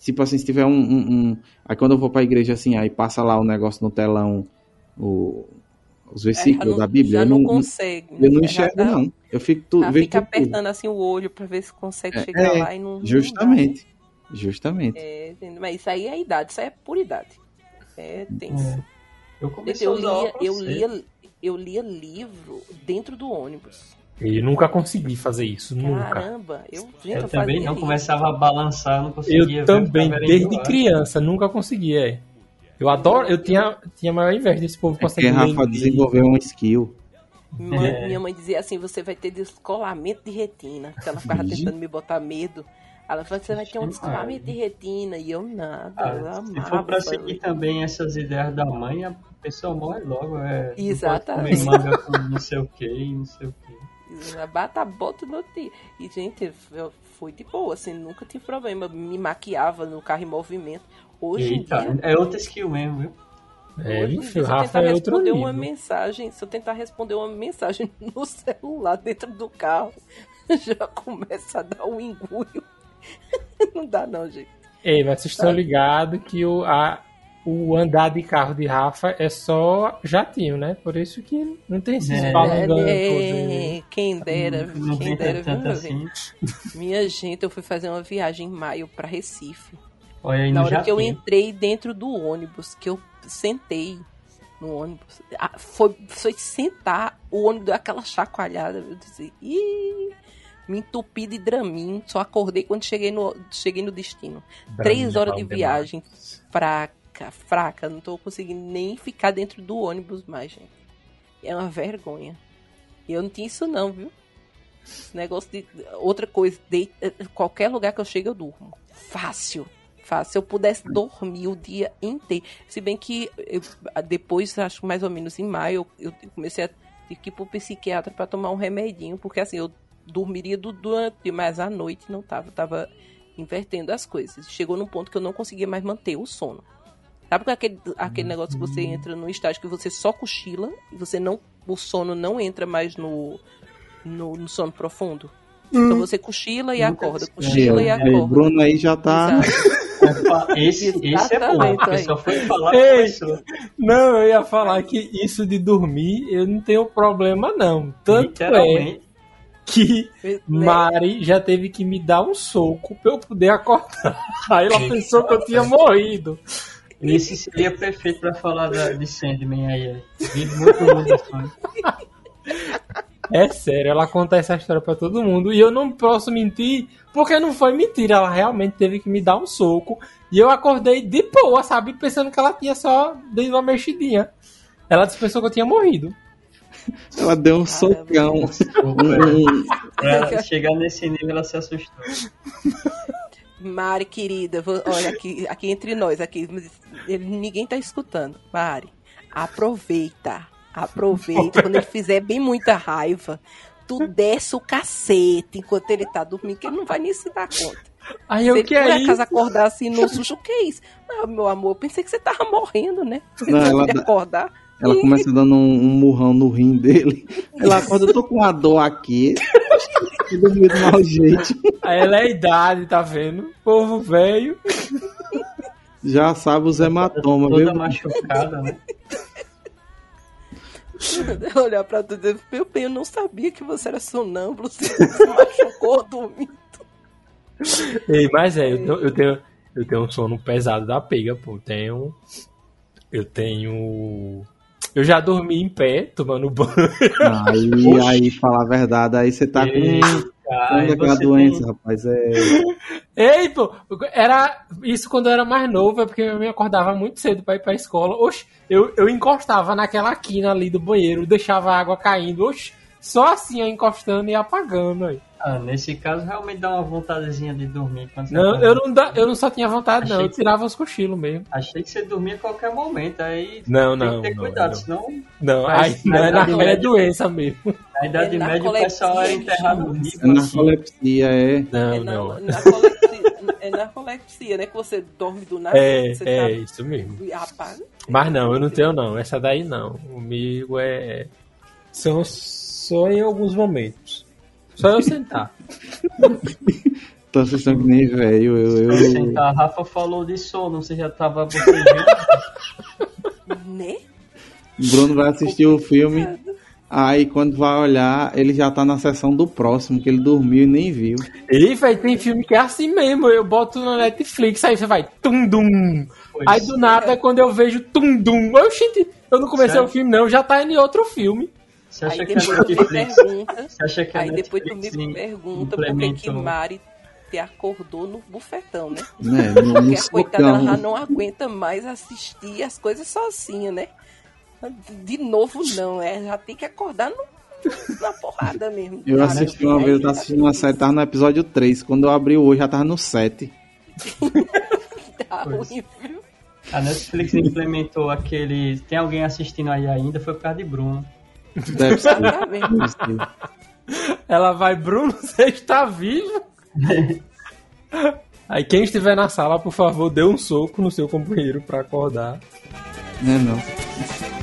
tipo assim, se tiver um. um- um- aí quando eu vou pra igreja assim, aí passa lá o negócio no telão, o- os versículos É, da não- Bíblia. Já Eu não, não, consegue. eu não enxergo, Já dá- não. Eu fico tudo. Vejo fica tudo apertando assim o olho pra ver se consegue É, chegar é, lá e não. não Justamente. Justamente. dá. É, entendeu? mas isso aí é idade, isso aí é por idade. É tenso. É. Eu comecei Eu lia, eu, lia, eu lia livro dentro do ônibus. Eu nunca consegui fazer isso, nunca. Caramba, eu, gente, Eu eu também não isso. começava a balançar, não conseguia. Eu ver, também, desde criança, nunca consegui, é. Eu adoro, eu tinha, tinha maior inveja desse povo É porque conseguir Rafa desenvolveu um skill. Mãe- É. Minha mãe dizia assim: você vai ter descolamento de retina. Que ela ficava tentando me botar medo. Ela falou: você vai ter um descolamento de retina. E eu nada. eu Ah, se amava. for pra seguir também essas ideias da mãe, a pessoa morre logo. É, não Exatamente. comer manga com não sei o que, não sei o que. Bata a bota no dia. E, gente, eu fui de boa, assim, nunca tive problema. Me maquiava no carro em movimento. Hoje Eita, em dia. é outro skill mesmo, viu? É, hoje se eu Rafa tentar é outro responder nível. uma mensagem, se eu tentar responder uma mensagem [laughs] no celular dentro do carro, [laughs] já começa a dar um engulho. [laughs] Não dá não, gente. Ei, mas vocês estão ligados que o, a, o andar de carro de Rafa é só jatinho, né? Por isso que não tem esses É. É, aí. quem dera, Não quem dera, viu, assim. gente? Minha gente, eu fui fazer uma viagem em maio pra Recife. Olha aí Na hora que eu entrei dentro do ônibus, que eu sentei no ônibus, foi, foi sentar, o ônibus deu aquela chacoalhada, eu disse, ih, me entupi de dramin, só acordei quando cheguei no, cheguei no destino. Três Dramin é horas de viagem, demais. fraca, fraca, não tô conseguindo nem ficar dentro do ônibus mais, gente. É uma vergonha. E eu não tinha isso não, viu? Esse negócio de. Outra coisa, de, qualquer lugar que eu chego, eu durmo. Fácil. Fácil. Se eu pudesse dormir o dia inteiro. Se bem que eu- depois, acho que mais ou menos em maio, eu, eu comecei a ter que ir pro psiquiatra pra tomar um remedinho, porque assim, eu dormiria do- durante, mas à noite não tava. Eu tava invertendo as coisas. Chegou num ponto que eu não conseguia mais manter o sono. Sabe aquele, aquele negócio que você entra num estágio que você só cochila e você não. O sono não entra mais no, no, no sono profundo? Então você cochila e acorda, cochila e É, acorda. Bruno aí já tá. Esse, esse é bom, porque só foi falar Ei. com isso. Não, eu ia falar que isso de dormir eu não tenho problema, não. Tanto é que? Mari já teve que me dar um soco pra eu poder acordar. [laughs] Aí ela pensou que eu tinha morrido. Esse seria perfeito pra falar da, de Sandman aí. aí. Vive muito mundo sonhos. É sério, ela conta essa história pra todo mundo e eu não posso mentir, porque não foi mentira. Ela realmente teve que me dar um soco e eu acordei de boa, sabe? Pensando que ela tinha só dado uma mexidinha. Ela pensou que eu tinha morrido. Ela deu um socão. Pra [laughs] ela chegar nesse nível, ela se assustou. Mari, querida, vou- olha aqui, aqui entre nós, aqui, ninguém tá escutando. Mari, aproveita, aproveita. Quando ele fizer bem muita raiva, tu desce o cacete enquanto ele tá dormindo, que ele não vai nem se dar conta. Aí Se eu ele que por é acaso isso? acordar assim no susto, o que é isso? Ah, meu amor, pensei que você tava morrendo, né? Não, ela de dá- acordar. Ela começa dando um, um murrão no rim dele. Ela acorda, eu tô com uma dor aqui. Dormi do mau jeito. Aí ela é a idade, tá vendo? Povo velho. Já sabe os hematomas, Toda viu? machucada, né? [laughs] Olhar pra tu e dizer, meu bem, eu não sabia que você era sonâmbulo, você [laughs] se machucou dormindo. Ei, mas é, eu tenho, eu tenho, eu tenho um sono pesado da pega, pô. Eu tenho. Eu tenho. Eu já dormi em pé, tomando banho. Aí, [laughs] aí, falar a verdade, aí você tá Eita, com aí aquela você doença, tem- rapaz. É... [laughs] Ei, pô, era isso quando eu era mais novo, é porque eu me acordava muito cedo pra ir pra escola. Oxe, eu, eu encostava naquela quina ali do banheiro, deixava a água caindo, oxe, só assim, encostando e apagando aí. Ah, nesse caso, realmente dá uma vontadezinha de dormir. Quando você Não, eu não, dá, eu não só tinha vontade, não, Achei eu que- tirava os cochilos mesmo. Achei que você dormia a qualquer momento, aí Não, tem não, que ter não, cuidado, não. senão Não, aí não na é idade naquela média- doença mesmo. na Idade É Média o pessoal era narcolepsia, enterrado vivo. É assim. narcolepsia, é. Não, É, na, não. é narcolepsia, né? Que você dorme do nada. É, você é tá- isso mesmo. apaga. Mas não, eu não tenho não. Essa daí não. Comigo é. São só em alguns momentos. Só eu sentar. Então vocês estão que nem velho. Eu, eu, Assim, A Rafa falou de sono, você já tava. [laughs] Né? O Bruno vai assistir o filme. Aí quando vai olhar, ele já tá na sessão do próximo, que ele dormiu e nem viu. E, velho, tem filme que é assim mesmo. Eu boto na Netflix, aí você vai tum dum. Pois. Aí do nada, quando eu vejo tum dum. Oxi, eu não comecei Sério? o filme, não. Já tá em outro filme. Você acha Aí que a depois tu me pergunta. você acha que a Aí depois tu me pergunta por que que Mari te acordou no bufetão, né? Né? No, no Porque a coitada ela já não aguenta mais assistir as coisas sozinha, né? De novo não, é, já tem que acordar no- na porrada mesmo. Eu Cara, assisti uma vez, eu tava assistindo uma série, tava no episódio 3. Quando eu abri o olho, já tava no 7. [laughs] tá viu? A Netflix implementou aquele. Tem alguém assistindo aí ainda? Foi por causa de Bruno. Deve ser. Deve ser. Ela vai, Bruno, você está vivo? [laughs] Aí quem estiver na sala, por favor, dê um soco no seu companheiro pra acordar. Né, não.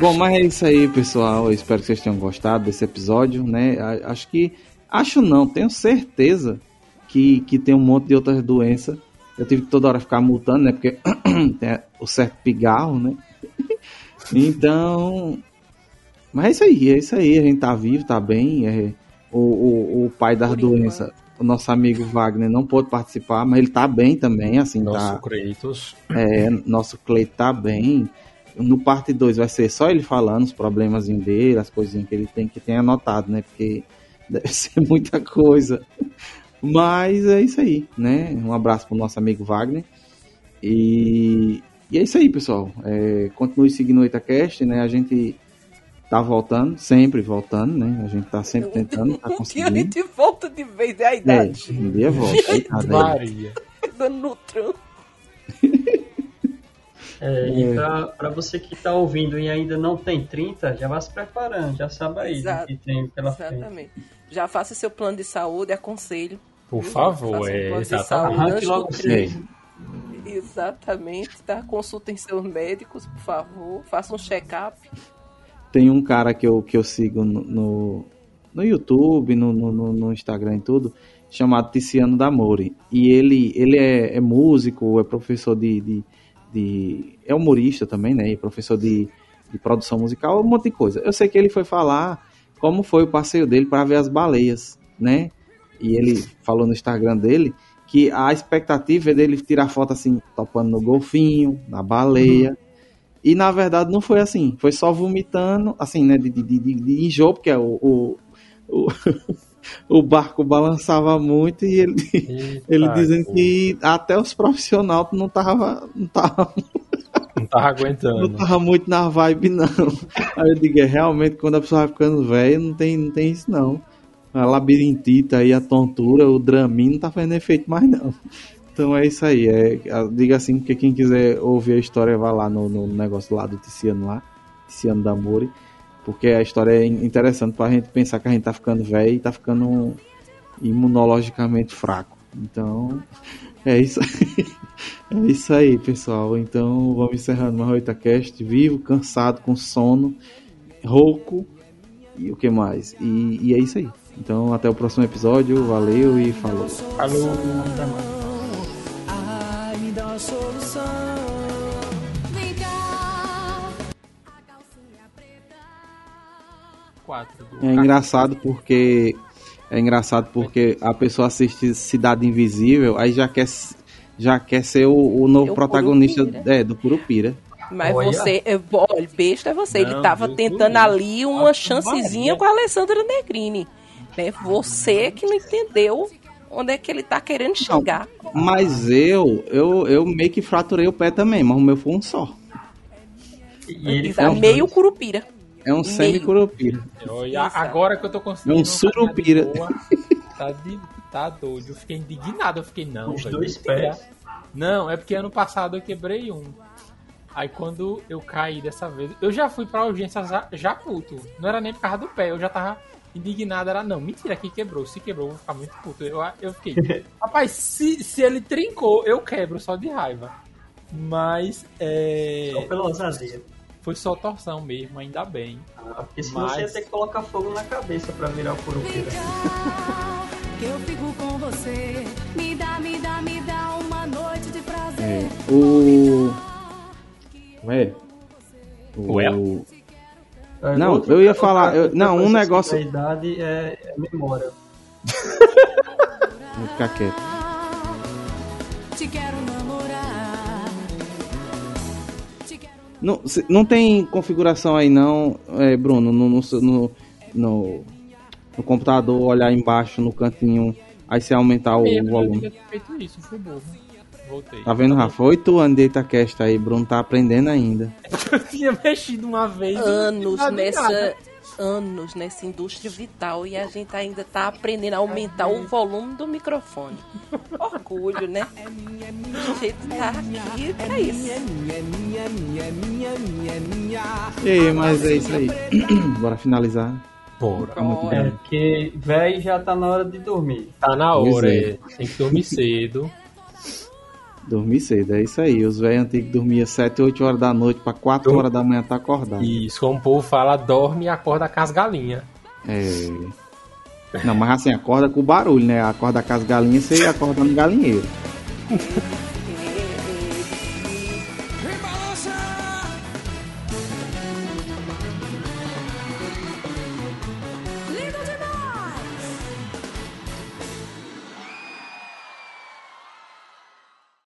Bom, mas é isso aí, pessoal. Eu espero que vocês tenham gostado desse episódio, né? Acho que. Acho não, tenho certeza que, que tem um monte de outras doenças. Eu tive que toda hora ficar multando, né? Porque [clears throat] tem o certo pigarro, né? [laughs] Então. Mas é isso aí, é isso aí. A gente tá vivo, tá bem. é- o, o, o pai das Por doenças, o nosso amigo Wagner, não pôde participar, mas ele tá bem também, assim, Nosso tá. Kratos. É, nosso Cleito tá bem. No parte 2 vai ser só ele falando os problemas dele, as coisinhas que ele tem que tem anotado, né? Porque [laughs] deve ser muita coisa. Mas é isso aí, né? Um abraço pro nosso amigo Wagner. E, e é isso aí, pessoal. É, continue seguindo o Itacast, né? A gente tá voltando, sempre voltando, né? A gente tá sempre tentando, tá [laughs] Um dia a gente volta de vez, é a É, idade. um dia volta. [laughs] aí. Maria. Dando no tronco. É, E pra, pra você que tá ouvindo e ainda não tem 30, já vai se preparando, já sabe aí Exato. que tem pela frente. Exatamente. Já faça seu plano de saúde, aconselho. Por Viu? favor, Faça é, exatamente. saúde logo. Exatamente, tá? Consultem seus médicos, por favor. Faça um check-up. Tem um cara que eu, que eu sigo no, no, no YouTube, no, no, no- no Instagram e tudo, chamado Tiziano Damori. E ele, ele é, é músico, é professor de, de, de- É humorista também, né? E professor de, de produção musical, um monte de coisa. Eu sei que ele foi falar como foi o passeio dele para ver as baleias, né? E ele falou no Instagram dele que a expectativa é dele tirar foto assim, topando no golfinho, na baleia. E na verdade não foi assim. Foi só vomitando, assim, né? De, de, de, de enjoo, porque o, o, o, [laughs] o barco balançava muito e ele, Eita, ele dizendo pô, que até os profissionais não tava, não tava, Não tava não aguentando. tava muito na vibe, não. Aí eu digo, é, realmente, quando a pessoa vai ficando velha, não tem, não tem isso, não. A labirintite aí, a tontura, o dramin não tá fazendo efeito mais, não. Então é isso aí. É, diga assim, porque quem quiser ouvir a história, vai lá no, no negócio lá do Tiziano lá, Tiziano da Mori, porque a história é in- interessante pra gente pensar que a gente tá ficando velho e tá ficando imunologicamente fraco. Então, é isso aí. [laughs] É isso aí, pessoal. Então, vamos encerrando mais o Itacast. Vivo, cansado, com sono, rouco e o que mais. E, e é isso aí. Então, até o próximo episódio. Valeu e falou. Falou. 4. É engraçado porque é engraçado porque a pessoa assiste Cidade Invisível, aí já quer já quer ser o, o novo é o protagonista É, do Curupira. Mas olha. você, é, olha, besta é você. Não, ele tava tentando ali uma ah, chancezinha com a Alessandra Negrini. Né? Você que não entendeu onde é que ele tá querendo chegar. Não, mas eu, eu, eu meio que fraturei o pé também, mas o meu foi um só. E ele tá meio dois. curupira. É um semi-curupira. Agora que eu tô conseguindo. É um surupira. boa, Tá, de, tá doido. Eu fiquei indignado. Eu fiquei, não. Os velho, dois pés. Não, é porque ano passado eu quebrei um. Aí quando eu caí dessa vez, eu já fui pra urgência já, já puto. Não era nem por causa do pé, eu já tava indignado. Era, não, mentira que quebrou. Se quebrou, eu vou ficar muito puto. Eu, eu fiquei, [laughs] rapaz, se, se ele trincou, eu quebro só de raiva. Mas é, Só pela ousadia. Foi só torção mesmo, ainda bem. Ah, porque senão você ia Mas- ter que colocar fogo na cabeça pra virar o Curupira. que eu fico com você. Me dá, me dá, me dá uma noite de prazer. É, o. Ué. O. Ué? É, Não, eu ia falar, eu- não, um negócio- A idade é, é memória. Vou ficar quieto. Te quero namorar. Não, não tem configuração aí não, é, Bruno, no, no, no, no- no computador, olhar embaixo no cantinho, aí você aumentar o eu volume. feito isso, fui burro. Voltei. Tá vendo, Rafa? Oito anos de Itacast aí, Bruno tá aprendendo ainda. [laughs] Eu tinha mexido uma vez. Anos nessa. Anos nessa indústria vital e a gente ainda tá aprendendo a aumentar o volume do microfone. [laughs] Orgulho, né? A gente tá aqui pra isso. É minha, é minha, é minha, é minha, é minha, é minha. Ei, mas é isso aí. [coughs] Bora finalizar. Bora. É, porque velho já tá na hora de dormir. Tá na hora, é. é. Tem que dormir cedo. Dormir cedo, é isso aí. Os velhos antigos dormiam 7, 8 horas da noite pra 4 horas da manhã tá acordado. Isso, como o povo fala, dorme e acorda com as galinhas. É. Não, mas assim, acorda com o barulho, né? Acorda com as galinhas, você acorda no galinheiro. [laughs]